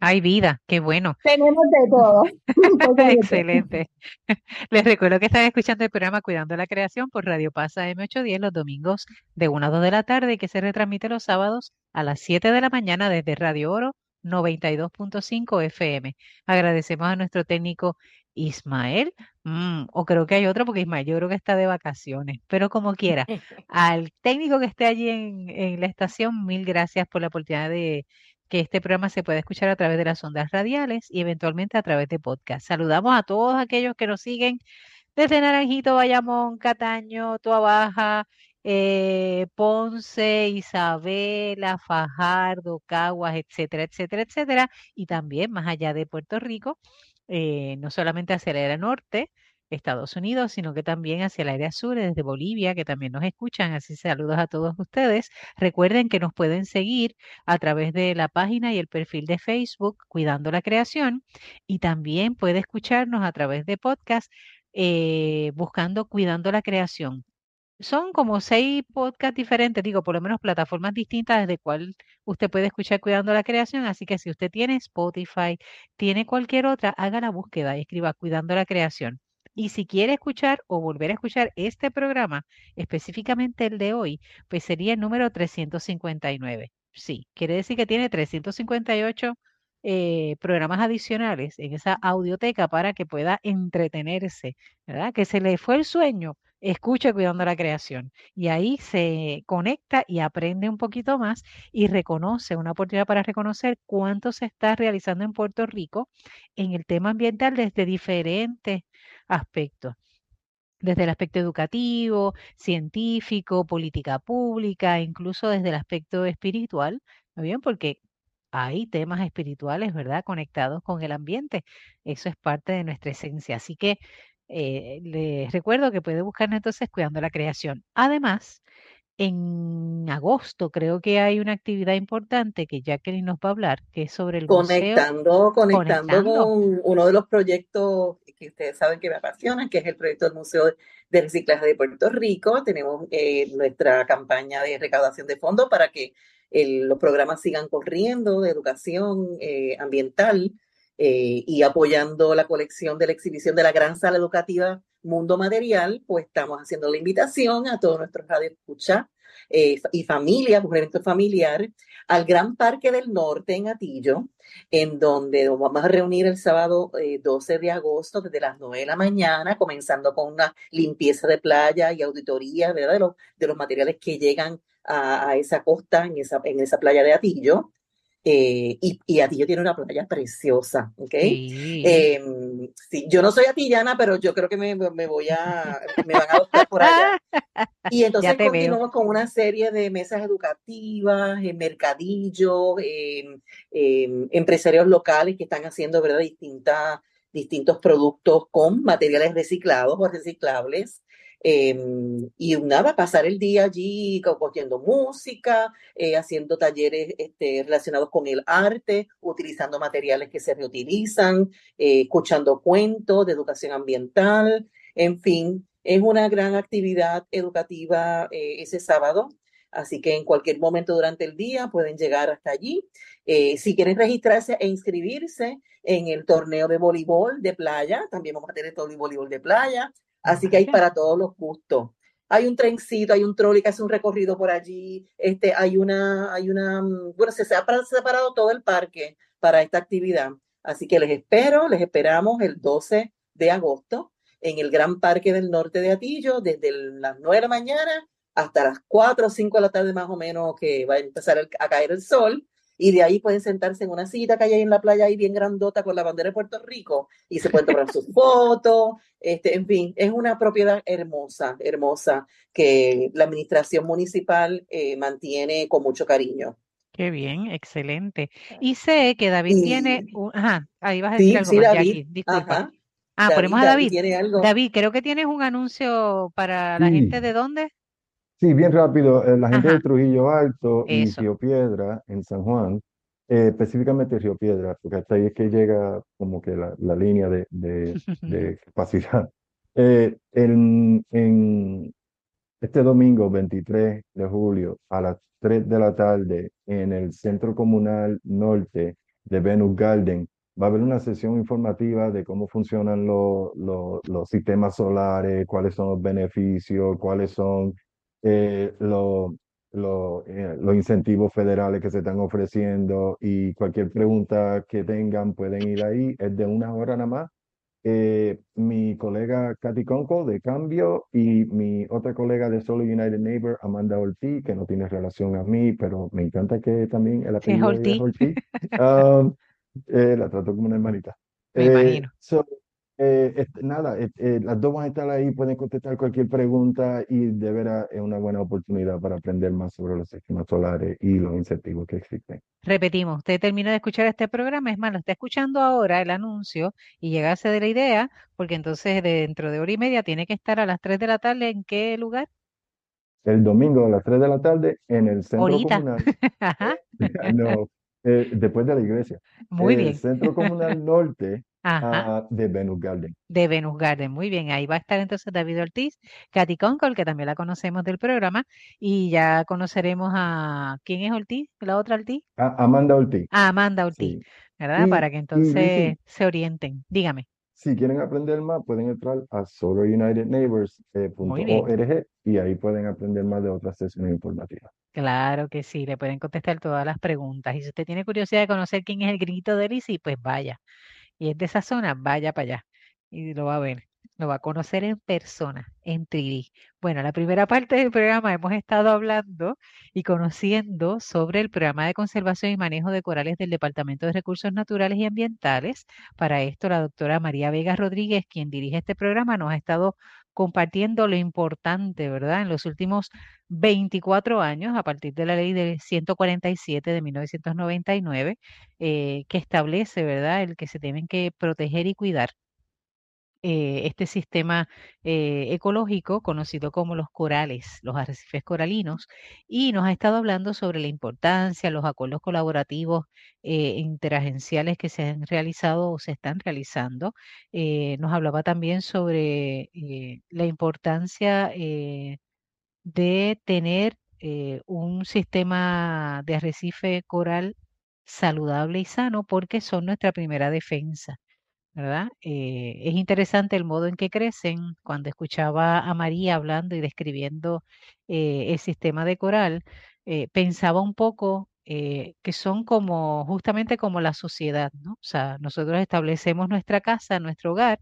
hay vida, qué bueno. Tenemos de todo. Excelente. Les recuerdo que están escuchando el programa Cuidando la Creación por Radio Pasa M810 los domingos de 1 a 2 de la tarde y que se retransmite los sábados a las 7 de la mañana desde Radio Oro 92.5 FM. Agradecemos a nuestro técnico Ismael, mm, o creo que hay otro porque Ismael yo creo que está de vacaciones, pero como quiera, al técnico que esté allí en, en la estación, mil gracias por la oportunidad de que este programa se pueda escuchar a través de las ondas radiales y eventualmente a través de podcast. Saludamos a todos aquellos que nos siguen desde Naranjito, Bayamón, Cataño, Tua Baja, eh, Ponce, Isabela, Fajardo, Caguas, etcétera, etcétera, etcétera, y también más allá de Puerto Rico, eh, no solamente hacia el área norte, Estados Unidos, sino que también hacia el área sur, desde Bolivia, que también nos escuchan. Así saludos a todos ustedes. Recuerden que nos pueden seguir a través de la página y el perfil de Facebook Cuidando la Creación y también puede escucharnos a través de podcast eh, buscando Cuidando la Creación. Son como seis podcasts diferentes, digo, por lo menos plataformas distintas desde cual usted puede escuchar Cuidando la Creación. Así que si usted tiene Spotify, tiene cualquier otra, haga la búsqueda y escriba Cuidando la Creación. Y si quiere escuchar o volver a escuchar este programa, específicamente el de hoy, pues sería el número 359. Sí, quiere decir que tiene 358 eh, programas adicionales en esa audioteca para que pueda entretenerse, ¿verdad? Que se le fue el sueño escucha Cuidando la Creación. Y ahí se conecta y aprende un poquito más y reconoce, una oportunidad para reconocer cuánto se está realizando en Puerto Rico en el tema ambiental desde diferentes aspectos desde el aspecto educativo, científico, política pública, incluso desde el aspecto espiritual, ¿no bien? Porque hay temas espirituales, ¿verdad? Conectados con el ambiente. Eso es parte de nuestra esencia. Así que eh, les recuerdo que puede buscar entonces Cuidando la Creación. Además, en agosto creo que hay una actividad importante que Jacqueline nos va a hablar, que es sobre el conectando, museo. Conectando, con uno de los proyectos que ustedes saben que me apasionan, que es el proyecto del Museo de Reciclaje de Puerto Rico. Tenemos eh, nuestra campaña de recaudación de fondos para que los programas sigan corriendo de educación eh, ambiental eh, y apoyando la colección de la exhibición de la gran sala educativa Mundo Material, pues estamos haciendo la invitación a todos nuestros radioescuchas eh, y familias, un evento familiar, al Gran Parque del Norte en Atillo, en donde nos vamos a reunir el sábado 12 de agosto desde las 9 de la mañana, comenzando con una limpieza de playa y auditoría ¿verdad? De, los, de los materiales que llegan a, esa costa, en esa, en esa playa de Atillo. Eh, y, y, Atillo tiene una playa preciosa, ¿ok? Em, sí. yo no soy atillana, pero yo creo que me, me voy a, me van a adoptar por allá. Y entonces continuamos con una serie de mesas educativas, en mercadillos, em, em, empresarios locales que están haciendo, ¿verdad? Distintas, distintos productos con materiales reciclados o reciclables. Em, y nada, pasar el día allí cogiendo música, eh, haciendo talleres este, relacionados con el arte, utilizando materiales que se reutilizan, eh, escuchando cuentos de educación ambiental, en fin, es una gran actividad educativa eh, ese sábado. Así que en cualquier momento durante el día pueden llegar hasta allí. si quieren registrarse e inscribirse en el torneo de voleibol de playa, también vamos a tener todo el voleibol de playa. Así que hay para todos los gustos. Hay un trencito, hay un trolley que hace un recorrido por allí, este, hay una, hay una, mm, bueno, se ha separado todo el parque para esta actividad. Así que les espero, les esperamos el 12 de agosto en el Gran Parque del Norte de Atillo, desde las 9 de la mañana hasta las 4 o 5 de la tarde más o menos que va a empezar a caer el sol y de ahí pueden sentarse en una silla que hay ahí en la playa ahí bien grandota con la bandera de Puerto Rico y se pueden tomar sus fotos, este, en fin, es una propiedad hermosa, hermosa que la administración municipal eh, mantiene con mucho cariño. Qué bien, excelente. Y sé que David tiene, ajá, ahí vas a decir algo, David. disculpa. Ah, ponemos a David. David, creo que tienes un anuncio para la gente de dónde? Sí, bien rápido. Eh, la gente de Trujillo Alto y Río Piedra en San Juan, eh, específicamente Río Piedra, porque hasta ahí es que llega como que la, la línea de, de, de capacidad. Eh, en, en este domingo 23 de julio a las 3 de la tarde en el Centro Comunal Norte de Venus Garden va a haber una sesión informativa de cómo funcionan los los sistemas solares, cuáles son los beneficios, cuáles son eh, lo, eh, los incentivos federales que se están ofreciendo y cualquier pregunta que tengan pueden ir ahí. Es de una hora nada más. Eh, mi colega Katy Conco de Cambio y mi otra colega de Solo United Neighbor, Amanda Ortiz, que no tiene relación a mí, pero me encanta que también el apellido es Ortiz. Um, la trato como una hermanita. Me imagino. Eh, nada, eh, eh, las dos van a estar ahí, pueden contestar cualquier pregunta y de veras es una buena oportunidad para aprender más sobre los sistemas solares y los incentivos que existen. Repetimos, usted termina de escuchar este programa, es más, lo está escuchando ahora el anuncio y llegase de la idea, porque entonces dentro de hora y media tiene que estar a las 3 de la tarde, ¿en qué lugar? El domingo a las 3 de la tarde en el centro comunal. no, después de la iglesia. Muy bien. El centro comunal norte Ah, de Venus Garden. De Venus Garden, muy bien. Ahí va a estar entonces David Ortiz, Katy Concord, que también la conocemos del programa, y ya conoceremos a quién es Ortiz, la otra Ortiz. Amanda Ortiz. Amanda Ortiz, ¿verdad? Para que entonces se orienten. Dígame. Si quieren aprender más, pueden entrar a solarunitedneighbors.org y ahí pueden aprender más de otras sesiones informativas. Claro que sí, le pueden contestar todas las preguntas. Y si usted tiene curiosidad de conocer quién es el grito de Lisi, pues vaya y es de esa zona, vaya para allá y lo va a ver. lo va a conocer en persona, en 3D. Bueno, la primera parte del programa hemos estado hablando y conociendo sobre el programa de conservación y manejo de corales del Departamento de Recursos Naturales y Ambientales. Para esto, la doctora María Vega Rodríguez, quien dirige este programa, nos ha estado compartiendo lo importante, ¿verdad? En los últimos 24 años, a partir de la ley del 147 de 1999, eh, que establece, ¿verdad?, el que se tienen que proteger y cuidar eh, este sistema eh, ecológico conocido como los corales, los arrecifes coralinos, y nos ha estado hablando sobre la importancia, los acuerdos colaborativos eh, interagenciales que se han realizado o se están realizando. nos hablaba también sobre la importancia de tener un sistema de arrecife coral saludable y sano porque son nuestra primera defensa. Eh, es interesante el modo en que crecen. Cuando escuchaba a María hablando y describiendo eh, el sistema de coral, eh, pensaba un poco que son como justamente como la sociedad, ¿no? O sea, nosotros establecemos nuestra casa, nuestro hogar,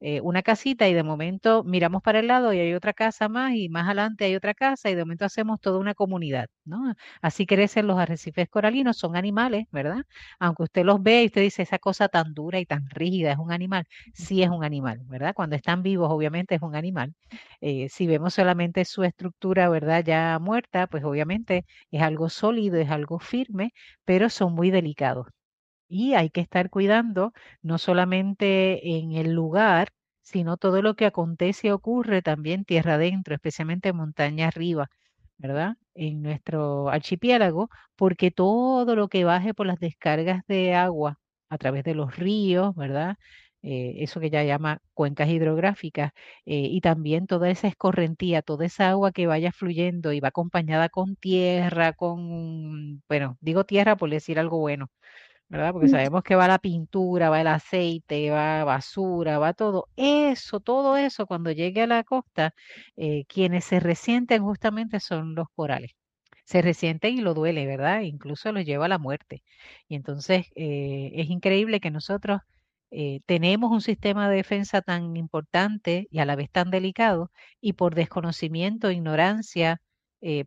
eh, una casita y de momento miramos para el lado y hay otra casa más y más adelante hay otra casa y de momento hacemos toda una comunidad, ¿no? Así crecen los arrecifes coralinos, son animales, ¿verdad? Aunque usted los ve y usted dice esa cosa tan dura y tan rígida es un animal, sí es un animal, ¿verdad? Cuando están vivos obviamente es un animal. Eh, si vemos solamente su estructura, ¿verdad? Ya muerta, pues obviamente es algo sólido, es algo firme, pero son muy delicados. Y hay que estar cuidando no solamente en el lugar, sino todo lo que acontece y ocurre también tierra adentro, especialmente montaña arriba, ¿verdad? En nuestro archipiélago, porque todo lo que baje por las descargas de agua a través de los ríos, ¿verdad? Eh, eso que ya llama cuencas hidrográficas, eh, y también toda esa escorrentía, toda esa agua que vaya fluyendo y va acompañada con tierra, con, bueno, digo tierra por decir algo bueno, ¿verdad? Porque sabemos que va la pintura, va el aceite, va basura, va todo. Eso, todo eso, cuando llegue a la costa, eh, quienes se resienten justamente son los corales. Se resienten y lo duele, ¿verdad? Incluso los lleva a la muerte. Y entonces eh, es increíble que nosotros eh, tenemos un sistema de defensa tan importante y a la vez tan delicado y por desconocimiento, ignorancia,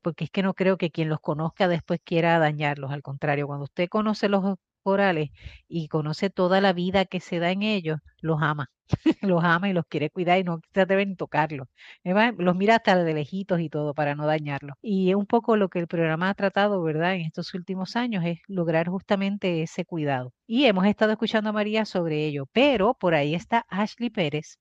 porque es que no creo que quien los conozca después quiera dañarlos. Al contrario, cuando usted conoce los corales y conoce toda la vida que se da en ellos, los ama, los ama y los quiere cuidar y no se atreven tocarlos. Los mira hasta de lejitos y todo para no dañarlos. Y es un poco lo que el programa ha tratado, ¿verdad? En estos últimos años es lograr justamente ese cuidado. Y hemos estado escuchando a María sobre ello, pero por ahí está Ashley Pérez,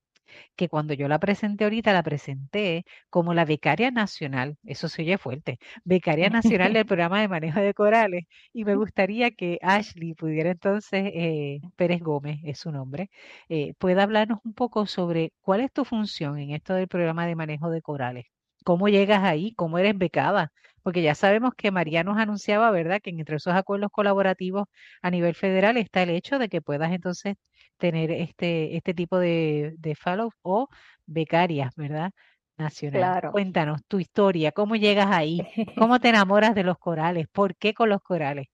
que cuando yo la presenté ahorita, la presenté como la becaria nacional, eso se oye fuerte, becaria nacional del programa de manejo de corales, y me gustaría que Ashley pudiera entonces, eh, Pérez Gómez es su nombre, eh, pueda hablarnos un poco sobre cuál es tu función en esto del programa de manejo de corales. ¿Cómo llegas ahí? ¿Cómo eres becada? Porque ya sabemos que María nos anunciaba, ¿verdad?, que entre esos acuerdos colaborativos a nivel federal está el hecho de que puedas entonces tener este, este tipo de, de fellows o becarias, ¿verdad? Nacional. Claro. Cuéntanos tu historia, cómo llegas ahí, cómo te enamoras de los corales, por qué con los corales.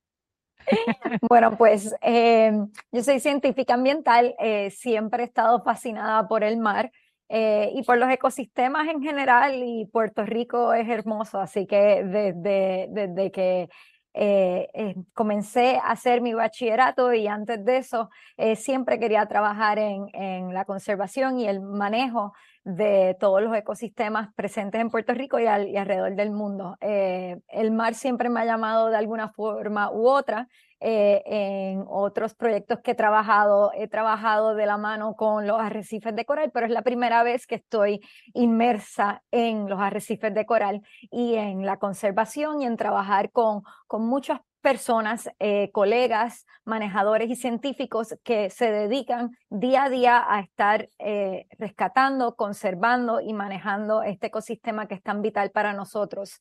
Bueno, pues em, yo soy científica ambiental, eh, siempre he estado fascinada por el mar eh, y por los ecosistemas en general y Puerto Rico es hermoso, así que desde, desde que eh, eh, comencé a hacer mi bachillerato y antes de eso eh, siempre quería trabajar en, la conservación y el manejo de todos los ecosistemas presentes en Puerto Rico y alrededor del mundo. el mar siempre me ha llamado de alguna forma u otra eh, en otros proyectos que he trabajado, he trabajado de la mano con los arrecifes de coral, pero es la primera vez que estoy inmersa en los arrecifes de coral y en la conservación y en trabajar con, con muchas personas, eh, colegas, manejadores y científicos que se dedican día a día a estar eh, rescatando, conservando y manejando este ecosistema que es tan vital para nosotros.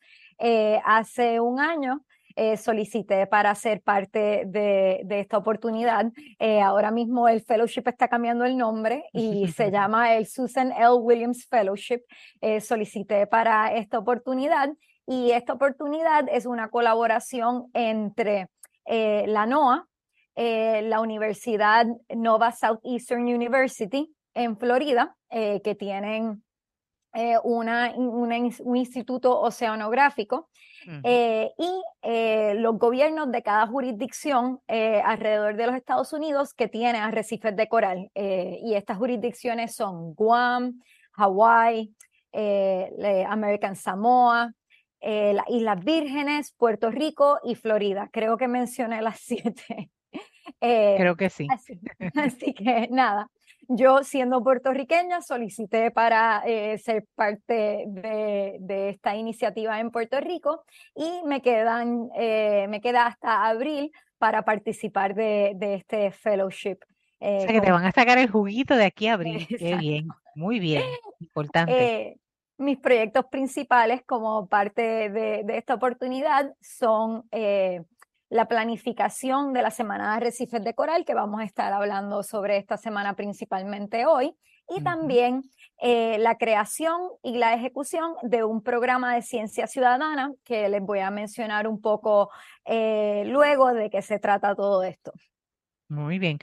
hace un año eh, solicité para ser parte de, esta oportunidad. Eh, ahora mismo el fellowship está cambiando el nombre y se llama el Susan L. Williams Fellowship. Eh, solicité para esta oportunidad y esta oportunidad es una colaboración entre la NOAA, la Universidad Nova Southeastern University en Florida, que tienen una, un instituto oceanográfico y los gobiernos de cada jurisdicción alrededor de los Estados Unidos que tienen arrecifes de coral. y estas jurisdicciones son Guam, Hawái, American Samoa, las Islas Vírgenes, Puerto Rico y Florida. Creo que mencioné las siete. Creo que sí. Así, que nada, yo siendo puertorriqueña solicité para eh, ser parte de, esta iniciativa en Puerto Rico y me, quedan, eh, me queda hasta abril para participar de, este fellowship. Eh, o sea que te van a sacar el juguito de aquí a abril. Qué bien, muy bien, importante. mis proyectos principales como parte de, de esta oportunidad son la planificación de la Semana de Arrecifes de Coral, que vamos a estar hablando sobre esta semana principalmente hoy, y también eh, la creación y la ejecución de un programa de ciencia ciudadana, que les voy a mencionar un poco eh, luego de qué se trata todo esto. Muy bien.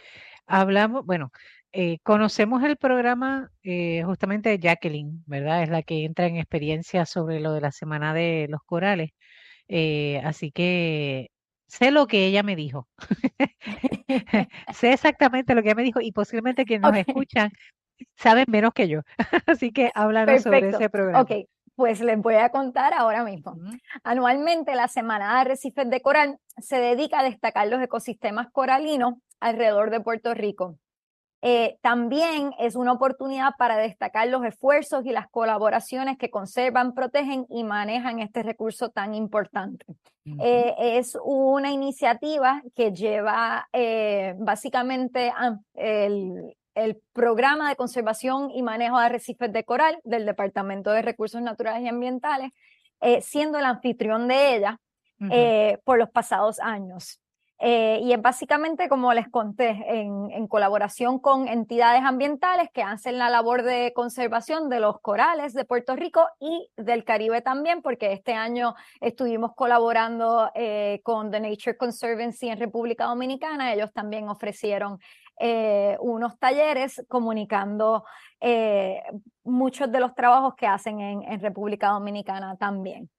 Hablamos, bueno, eh, conocemos el programa justamente de Jacqueline, ¿verdad? Es la que entra en experiencia sobre lo de la Semana de los Corales. así que sé lo que ella me dijo. sé exactamente lo que ella me dijo y posiblemente quienes nos escuchan saben menos que yo. Así que háblanos sobre ese programa. Ok, pues les voy a contar ahora mismo. Anualmente la Semana de Arrecifes de Coral se dedica a destacar los ecosistemas coralinos alrededor de Puerto Rico. Eh, también es una oportunidad para destacar los esfuerzos y las colaboraciones que conservan, protegen y manejan este recurso tan importante. Eh, es una iniciativa que lleva eh, básicamente el, el, programa de conservación y manejo de arrecifes de coral del Departamento de Recursos Naturales y Ambientales, siendo el anfitrión de ella por los pasados años. Eh, y es básicamente, como les conté, en, colaboración con entidades ambientales que hacen la labor de conservación de los corales de Puerto Rico y del Caribe también, porque este año estuvimos colaborando eh, con The Nature Conservancy en República Dominicana. Ellos también ofrecieron eh, unos talleres comunicando muchos de los trabajos que hacen en, República Dominicana también.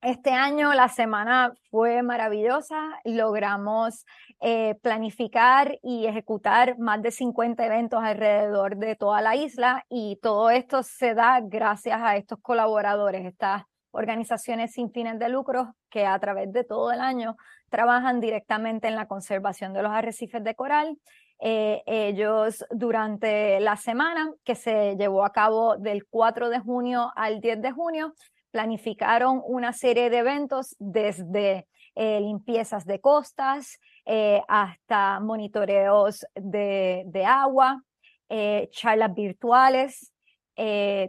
Este año la semana fue maravillosa, logramos eh, planificar y ejecutar más de 50 eventos alrededor de toda la isla y todo esto se da gracias a estos colaboradores, estas organizaciones sin fines de lucro que a través de todo el año trabajan directamente en la conservación de los arrecifes de coral. Eh, ellos durante la semana que se llevó a cabo del 4 de junio al 10 de junio, planificaron una serie de eventos desde eh, limpiezas de costas eh, hasta monitoreos de, agua, eh, charlas virtuales.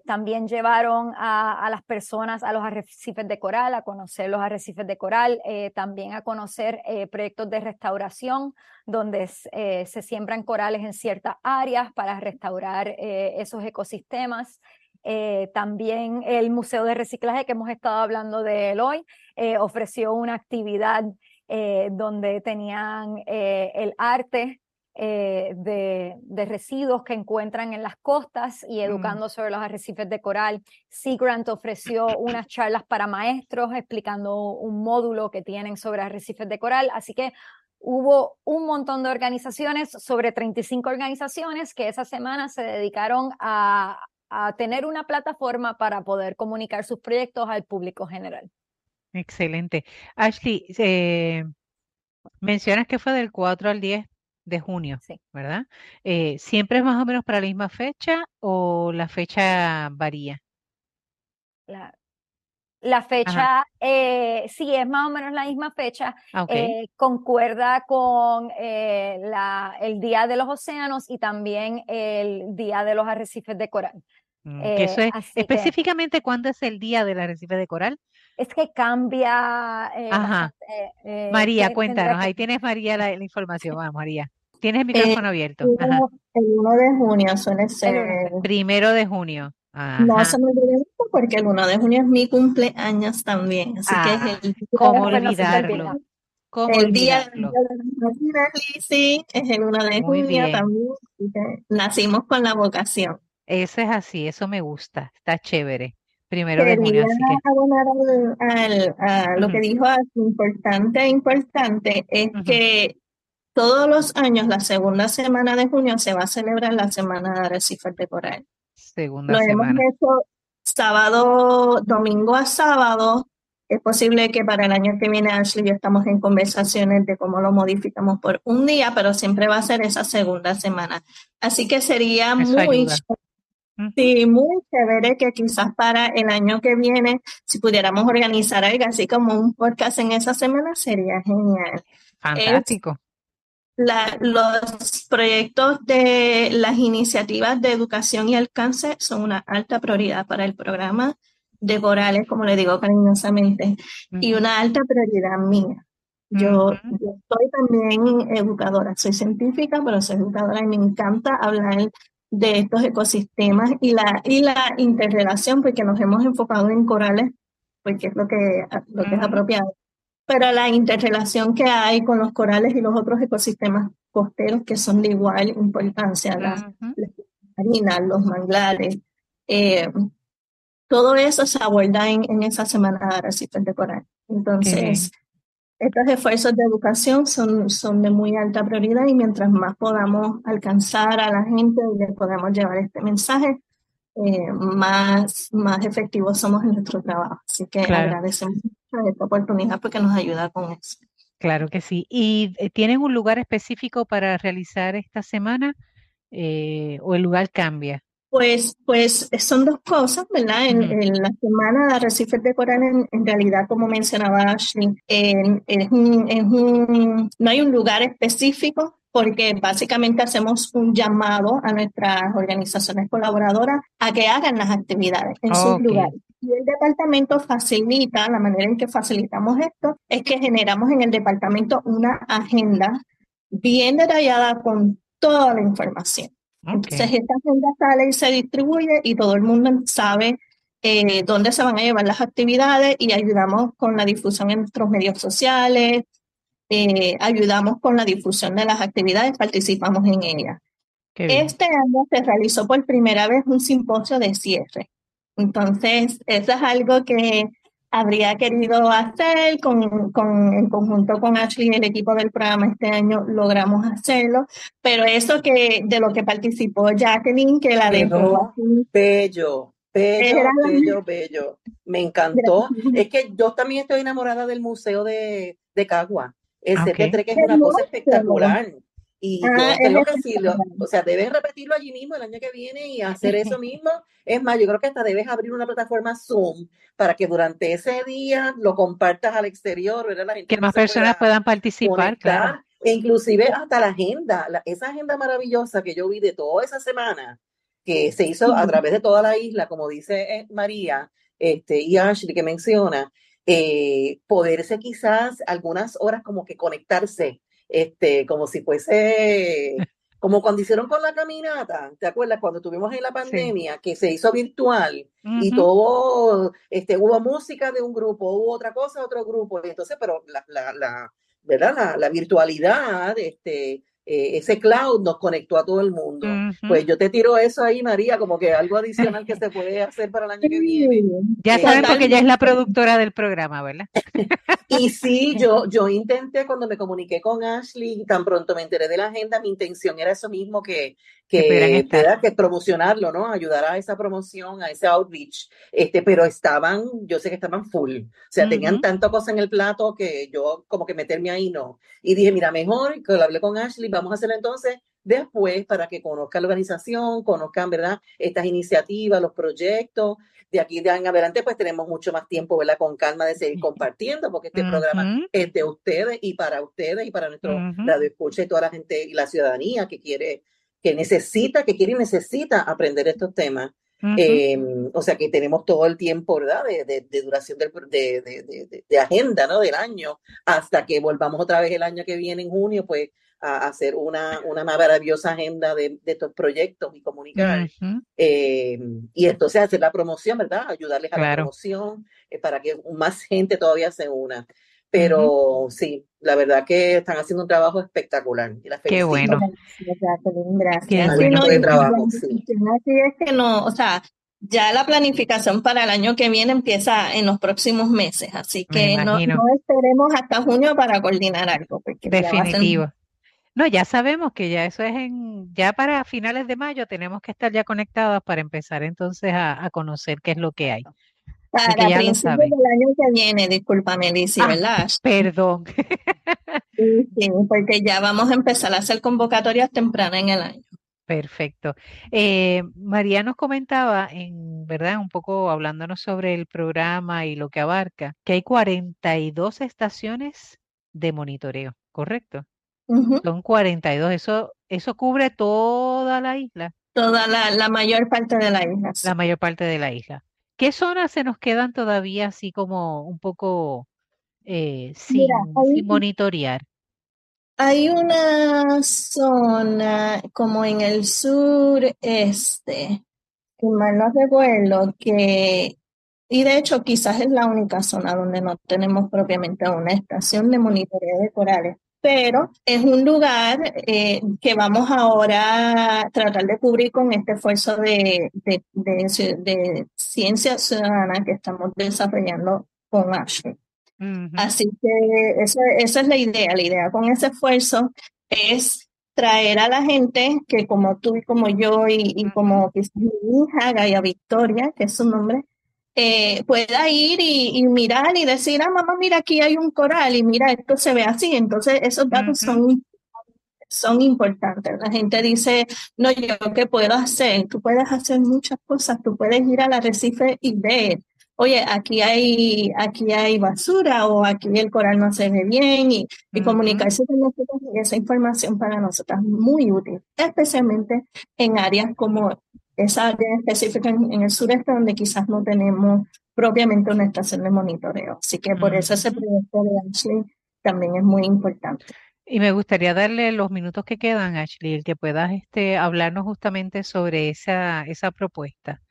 también llevaron a, las personas a los arrecifes de coral, a conocer los arrecifes de coral, también a conocer proyectos de restauración donde se siembran corales en ciertas áreas para restaurar esos ecosistemas. Eh, también el Museo de Reciclaje, que hemos estado hablando de él hoy, eh, ofreció una actividad eh, donde tenían el arte de, residuos que encuentran en las costas y mm. educando sobre los arrecifes de coral. Sea Grant ofreció unas charlas para maestros explicando un módulo que tienen sobre arrecifes de coral. Así que hubo un montón de organizaciones, sobre 35 organizaciones, que esa semana se dedicaron a, a tener una plataforma para poder comunicar sus proyectos al público general. Excelente. Ashley, eh, mencionas que fue del 4 al 10 de junio, sí. ¿verdad? Eh, ¿Siempre es más o menos para la misma fecha o la fecha varía? La, la fecha, eh, sí, es más o menos la misma fecha. Ah, eh, concuerda con eh, la, el Día de los Océanos y también el Día de los Arrecifes de Coral. Mm, específicamente, ¿cuándo es el Día del Arrecife de Coral? Es que cambia. Ajá. María, cuéntanos, ahí tienes María la, información. Vamos, María. Tienes el micrófono abierto. El 1 de junio suele ser. Primero de junio. No se me olvide porque el 1 de junio es mi cumpleaños también, así que es el... ¿Cómo olvidarlo? el día de la sí, es el 1 de junio también. Nacimos con la vocación. Eso es así, eso me gusta, está chévere. Primero de junio. a lo que dijo, importante, importante, es que todos los años, la segunda semana de junio, se va a celebrar la semana de Arrecife de Coral. Segunda lo hemos hecho sábado, domingo a sábado. Es posible que para el año que viene, Ashley, ya estamos en conversaciones de cómo lo modificamos por un día, pero siempre va a ser esa segunda semana. Así que sería muy Sí, muy chévere que quizás para el año que viene, si pudiéramos organizar algo así como un podcast en esa semana, sería genial. Fantástico. Los proyectos de las iniciativas de educación y alcance son una alta prioridad para el programa de Corales, como le digo cariñosamente, y una alta prioridad mía. Yo, yo, soy también educadora, soy científica, pero soy educadora y me encanta hablar de estos ecosistemas y la, y la interrelación, porque nos hemos enfocado en corales, porque es lo que, lo que es apropiado, pero la interrelación que hay con los corales y los otros ecosistemas costeros que son de igual importancia, las, marinas, los manglares, eh, todo eso se aborda en, en esa semana de de coral. Entonces, estos esfuerzos de educación son, son de muy alta prioridad y mientras más podamos alcanzar a la gente y les podamos llevar este mensaje, eh, más, más efectivos somos en nuestro trabajo. Así que agradecemos esta oportunidad porque nos ayuda con eso. Claro que sí. ¿Y eh, tienen un lugar específico para realizar esta semana eh, o el lugar cambia? Pues, pues son dos cosas, ¿verdad? En, la semana de Arrecifes de Coral, en, realidad, como mencionaba Ashley, es un, no hay un lugar específico porque básicamente hacemos un llamado a nuestras organizaciones colaboradoras a que hagan las actividades en sus lugares. Y el departamento facilita, la manera en que facilitamos esto es que generamos en el departamento una agenda bien detallada con toda la información. Entonces, esta agenda sale y se distribuye y todo el mundo sabe eh, dónde se van a llevar las actividades y ayudamos con la difusión en nuestros medios sociales, eh, ayudamos con la difusión de las actividades, participamos en ellas. Este año se realizó por primera vez un simposio de cierre. Entonces, eso es algo que habría querido hacer con, con, en conjunto con Ashley y el equipo del programa este año logramos hacerlo, pero eso que de lo que participó Jacqueline, que la dejó bello, bello, bello, bello, me encantó. Es que yo también estoy enamorada del museo de, de Cagua, ese okay. que es una cosa espectacular. Y ah, tengo que decirlo, o sea, debes repetirlo allí mismo el año que viene y hacer eso mismo. Es más, yo creo que hasta debes abrir una plataforma Zoom para que durante ese día lo compartas al exterior, ¿verdad? que más personas puedan participar, claro. E inclusive hasta la agenda, esa agenda maravillosa que yo vi de toda esa semana, que se hizo a través de toda la isla, como dice eh, María este, y Ashley que menciona, eh, poderse quizás algunas horas como que conectarse este, como si fuese, como cuando hicieron con la caminata, ¿te acuerdas? Cuando tuvimos en la pandemia, que se hizo virtual y todo, este, hubo música de un grupo, hubo otra cosa otro grupo, y entonces, pero la, la, la ¿verdad? La, la virtualidad, este, eh, ese cloud nos conectó a todo el mundo. Pues yo te tiro eso ahí, María, como que algo adicional que se puede hacer para el año que viene. Ya eh, saben porque ella es la productora del programa, ¿verdad? y sí, yo, yo intenté cuando me comuniqué con Ashley, tan pronto me enteré de la agenda, mi intención era eso mismo, que, que, que promocionarlo, ¿no? Ayudar a esa promoción, a ese outreach. Este, pero estaban, yo sé que estaban full. O sea, tenían tanta cosa en el plato que yo como que meterme ahí no. Y dije, mira, mejor que lo hablé con Ashley, vamos a hacerlo entonces después para que conozcan la organización, conozcan, ¿verdad? Estas iniciativas, los proyectos. De aquí de en adelante, pues tenemos mucho más tiempo, ¿verdad? Con calma de seguir compartiendo, porque este programa es de ustedes y para ustedes y para nuestro radio escucha y toda la gente y la ciudadanía que quiere, que necesita, que quiere y necesita aprender estos temas. Em, o sea que tenemos todo el tiempo, ¿verdad? De, de, duración del, de, de, agenda, ¿no? Del año, hasta que volvamos otra vez el año que viene, en junio, pues a hacer una, una maravillosa agenda de, estos proyectos y comunicar. Em, y entonces hacer la promoción, ¿verdad? Ayudarles a la promoción eh, para que más gente todavía se una. pero sí, la verdad que están haciendo un trabajo espectacular. Qué bueno. Gracias. de trabajo, sí. Así es que no, o sea, ya la planificación para el año que viene empieza en los próximos meses, así que no, esperemos hasta junio para coordinar algo. Definitivo. No, ya sabemos que ya eso es en, ya para finales de mayo tenemos que estar ya conectados para empezar entonces a, conocer qué es lo que hay. Para principios del año que viene, disculpa, Melissa, ah, ¿verdad? Perdón. Sí, sí, porque ya vamos a empezar a hacer convocatorias tempranas en el año. Perfecto. Eh, María nos comentaba, en verdad, un poco hablándonos sobre el programa y lo que abarca, que hay 42 estaciones de monitoreo, ¿correcto? Son 42. Eso, eso cubre toda la isla. Toda la, la mayor parte de la isla. La mayor parte de la isla. ¿Qué zonas se nos quedan todavía así como un poco eh, sin monitorear? Hay una zona como en el sureste, que mal no recuerdo, que, y de hecho quizás es la única zona donde no tenemos propiamente una estación de monitoreo de corales, pero es un lugar eh, que vamos ahora a tratar de cubrir con este esfuerzo de, de ciencia ciudadana que estamos desarrollando con Ashley. Así que esa, es la idea. La idea con ese esfuerzo es traer a la gente que como tú y como yo y, como quizás mi hija, Gaia Victoria, que es su nombre, eh, pueda ir y, mirar y decir, ah, mamá, mira, aquí hay un coral y mira, esto se ve así. Entonces, esos datos son, son importantes. La gente dice, no, yo qué puedo hacer. Tú puedes hacer muchas cosas. Tú puedes ir al arrecife y ver oye, aquí hay, aquí hay basura o aquí el coral no se ve bien y, comunicarse con nosotros y esa información para nosotros es muy útil, especialmente en áreas como esa área específica en, el sureste donde quizás no tenemos propiamente una estación de monitoreo. Así que por eso ese proyecto de Ashley también es muy importante. Y me gustaría darle los minutos que quedan, Ashley, el que puedas este, hablarnos justamente sobre esa, esa propuesta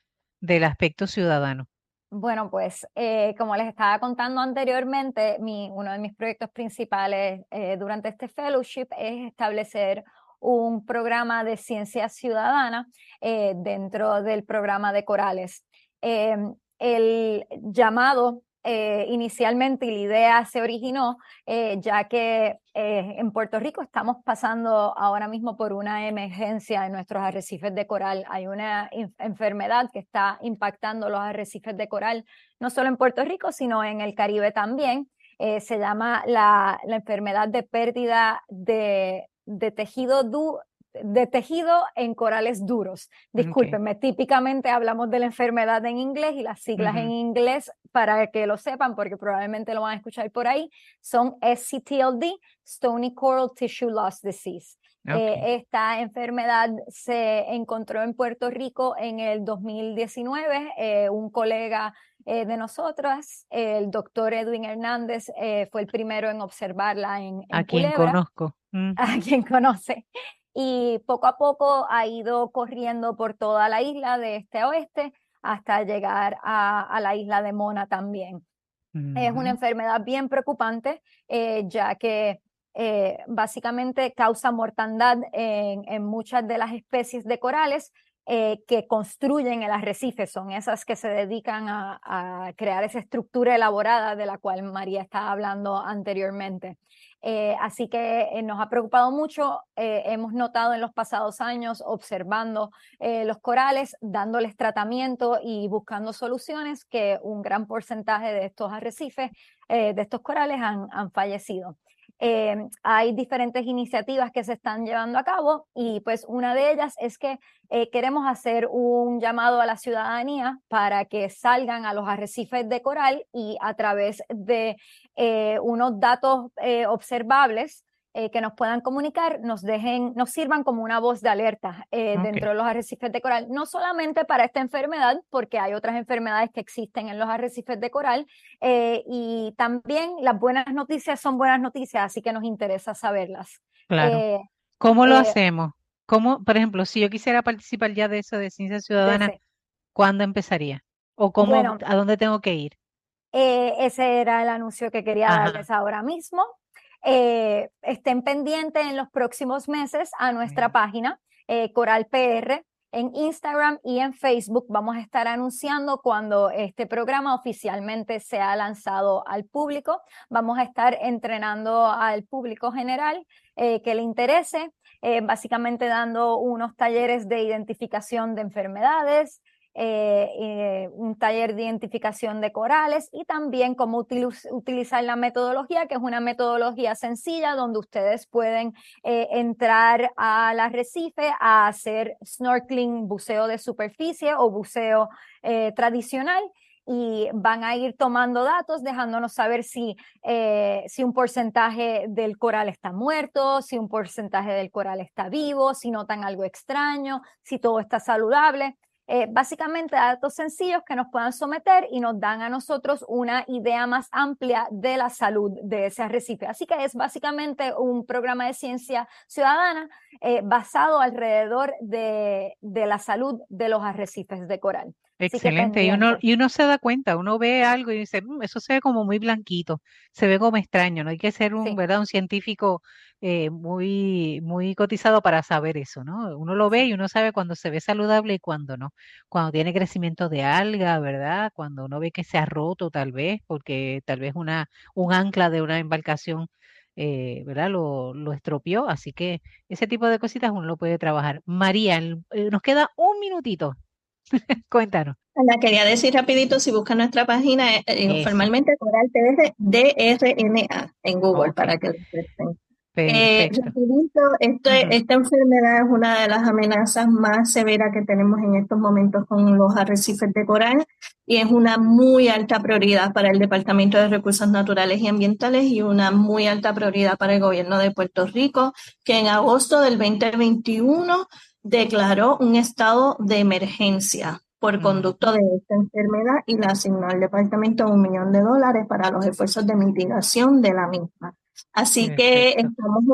del aspecto ciudadano. Bueno, pues eh, como les estaba contando anteriormente, mi, uno de mis proyectos principales eh, durante este fellowship es establecer un programa de ciencia ciudadana eh, dentro del programa de Corales. Em, el llamado eh, inicialmente y la idea se originó eh, ya que eh, en Puerto Rico estamos pasando ahora mismo por una emergencia en nuestros arrecifes de coral. Hay una enfermedad que está impactando los arrecifes de coral, no solo en Puerto Rico, sino en el Caribe también. se llama la, la, enfermedad de pérdida de, de tejido du, de tejido en corales duros. Discúlpenme, típicamente hablamos de la enfermedad en inglés y las siglas en inglés, para que lo sepan, porque probablemente lo van a escuchar por ahí, son SCTLD, Stony Coral Tissue Loss Disease. Eh, esta enfermedad se encontró en Puerto Rico en el 2019. Eh, un colega eh, de nosotras, el doctor Edwin Hernández, fue el primero en observarla en, A quien conozco. A quien conoce y poco a poco ha ido corriendo por toda la isla de este a oeste hasta llegar a, la isla de Mona también. Es una enfermedad bien preocupante, eh, ya que eh, básicamente causa mortandad en, muchas de las especies de corales eh, que construyen el arrecife, son esas que se dedican a, crear esa estructura elaborada de la cual María estaba hablando anteriormente. Eh, así que eh, nos ha preocupado mucho. Hemos notado en los pasados años, observando los corales, dándoles tratamiento y buscando soluciones, que un gran porcentaje de estos arrecifes, de estos corales, han fallecido. Eh, hay diferentes iniciativas que se están llevando a cabo y pues una de ellas es que eh, queremos hacer un llamado a la ciudadanía para que salgan a los arrecifes de coral y a través de eh, unos datos observables eh, que nos puedan comunicar, nos dejen, nos sirvan como una voz de alerta eh, dentro de los arrecifes de coral, no solamente para esta enfermedad, porque hay otras enfermedades que existen en los arrecifes de coral, eh, y también las buenas noticias son buenas noticias, así que nos interesa saberlas. Claro. ¿Cómo lo hacemos? ¿Cómo, por ejemplo, si yo quisiera participar ya de eso de ciencia ciudadana, ¿cuándo empezaría? ¿O cómo, a dónde tengo que ir? ese era el anuncio que quería darles ahora mismo. Estén pendientes en los próximos meses a nuestra página Coral PR en Instagram y en Facebook vamos a estar anunciando cuando este programa oficialmente sea lanzado al público. Vamos a estar entrenando al público general eh, que le interese, eh, básicamente dando unos talleres de identificación de enfermedades, eh, eh, un taller de identificación de corales y también cómo utilizar la metodología, que es una metodología sencilla donde ustedes pueden eh, entrar al arrecife a hacer snorkeling, buceo de superficie o buceo tradicional y van a ir tomando datos, dejándonos saber si, si un porcentaje del coral está muerto, si un porcentaje del coral está vivo, si notan algo extraño, si todo está saludable. Eh, básicamente datos sencillos que nos puedan someter y nos dan a nosotros una idea más amplia de la salud de ese arrecife. Así que es básicamente un programa de ciencia ciudadana eh, basado alrededor de, de la salud de los arrecifes de coral. Excelente, y uno, y uno se da cuenta, uno ve algo y dice, mm, eso se ve como muy blanquito, se ve como extraño, no hay que ser un, ¿verdad? un científico eh, muy, muy cotizado para saber eso, ¿no? Uno lo ve y uno sabe cuando se ve saludable y cuando no, cuando tiene crecimiento de alga, ¿verdad? Cuando uno ve que se ha roto tal vez, porque tal vez una, un ancla de una embarcación eh, ¿verdad? Lo, lo, estropeó, así que ese tipo de cositas uno lo puede trabajar. María, eh, nos queda un minutito. Cuéntanos. La quería decir rapidito, si buscan nuestra página, eh, eh formalmente Coral TR DRNA en Google para que lo presten. Eh, esta enfermedad es una de las amenazas más severas que tenemos en estos momentos con los arrecifes de coral y es una muy alta prioridad para el Departamento de Recursos Naturales y Ambientales y una muy alta prioridad para el gobierno de Puerto Rico, que en agosto del 2021 declaró un estado de emergencia por conducto de esta enfermedad y le asignó al departamento un millón de dólares para los esfuerzos de mitigación de la misma. Así que estamos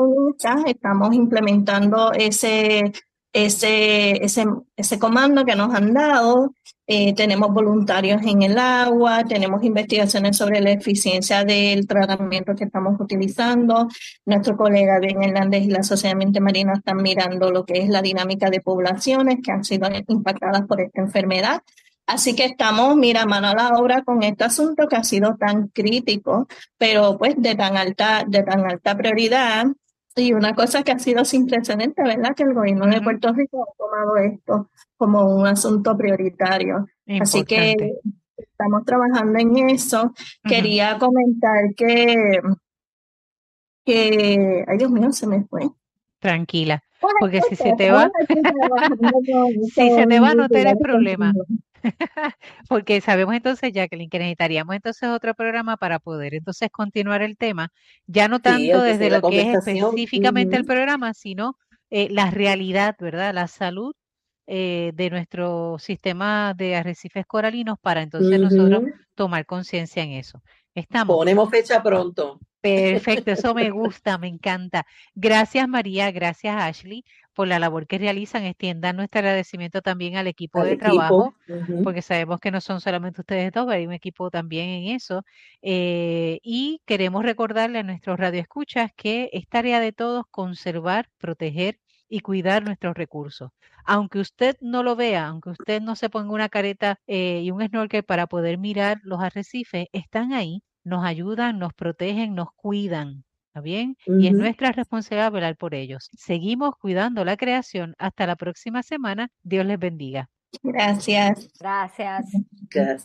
en estamos implementando ese ese, ese, ese comando que nos han dado. Eh, tenemos voluntarios en el agua, tenemos investigaciones sobre la eficiencia del tratamiento que estamos utilizando. Nuestro colega Ben Hernández y la Sociedad Mente Marina están mirando lo que es la dinámica de poblaciones que han sido impactadas por esta enfermedad. Así que estamos, mira, mano a la obra con este asunto que ha sido tan crítico, pero pues de tan alta, de tan alta prioridad y una cosa que ha sido sin precedente, ¿verdad? Que el gobierno de Puerto Rico ha tomado esto como un asunto prioritario. Así que estamos trabajando en eso. Quería comentar que, que, ay Dios mío, se me fue. Tranquila, porque si se te va, si se te va no tienes problema. Porque sabemos entonces, Jacqueline, que necesitaríamos entonces otro programa para poder entonces continuar el tema, ya no tanto desde lo que es específicamente el programa, sino eh, la realidad, ¿verdad? La salud eh, de nuestro sistema de arrecifes coralinos para entonces nosotros tomar conciencia en eso. Estamos. Ponemos fecha pronto. Perfecto, eso me gusta, me encanta. Gracias María, gracias Ashley por la labor que realizan. Extiendan nuestro agradecimiento también al equipo de trabajo, porque sabemos que no son solamente ustedes dos, hay un equipo también en eso. Eh, y queremos recordarle a nuestros radioescuchas que es tarea de todos conservar, proteger y cuidar nuestros recursos. Aunque usted no lo vea, aunque usted no se ponga una careta eh, y un snorkel para poder mirar los arrecifes, están ahí nos ayudan, nos protegen, nos cuidan. ¿Está bien? Y es nuestra responsabilidad velar por ellos. Seguimos cuidando la creación. Hasta la próxima semana. Dios les bendiga. Gracias. Gracias. Gracias.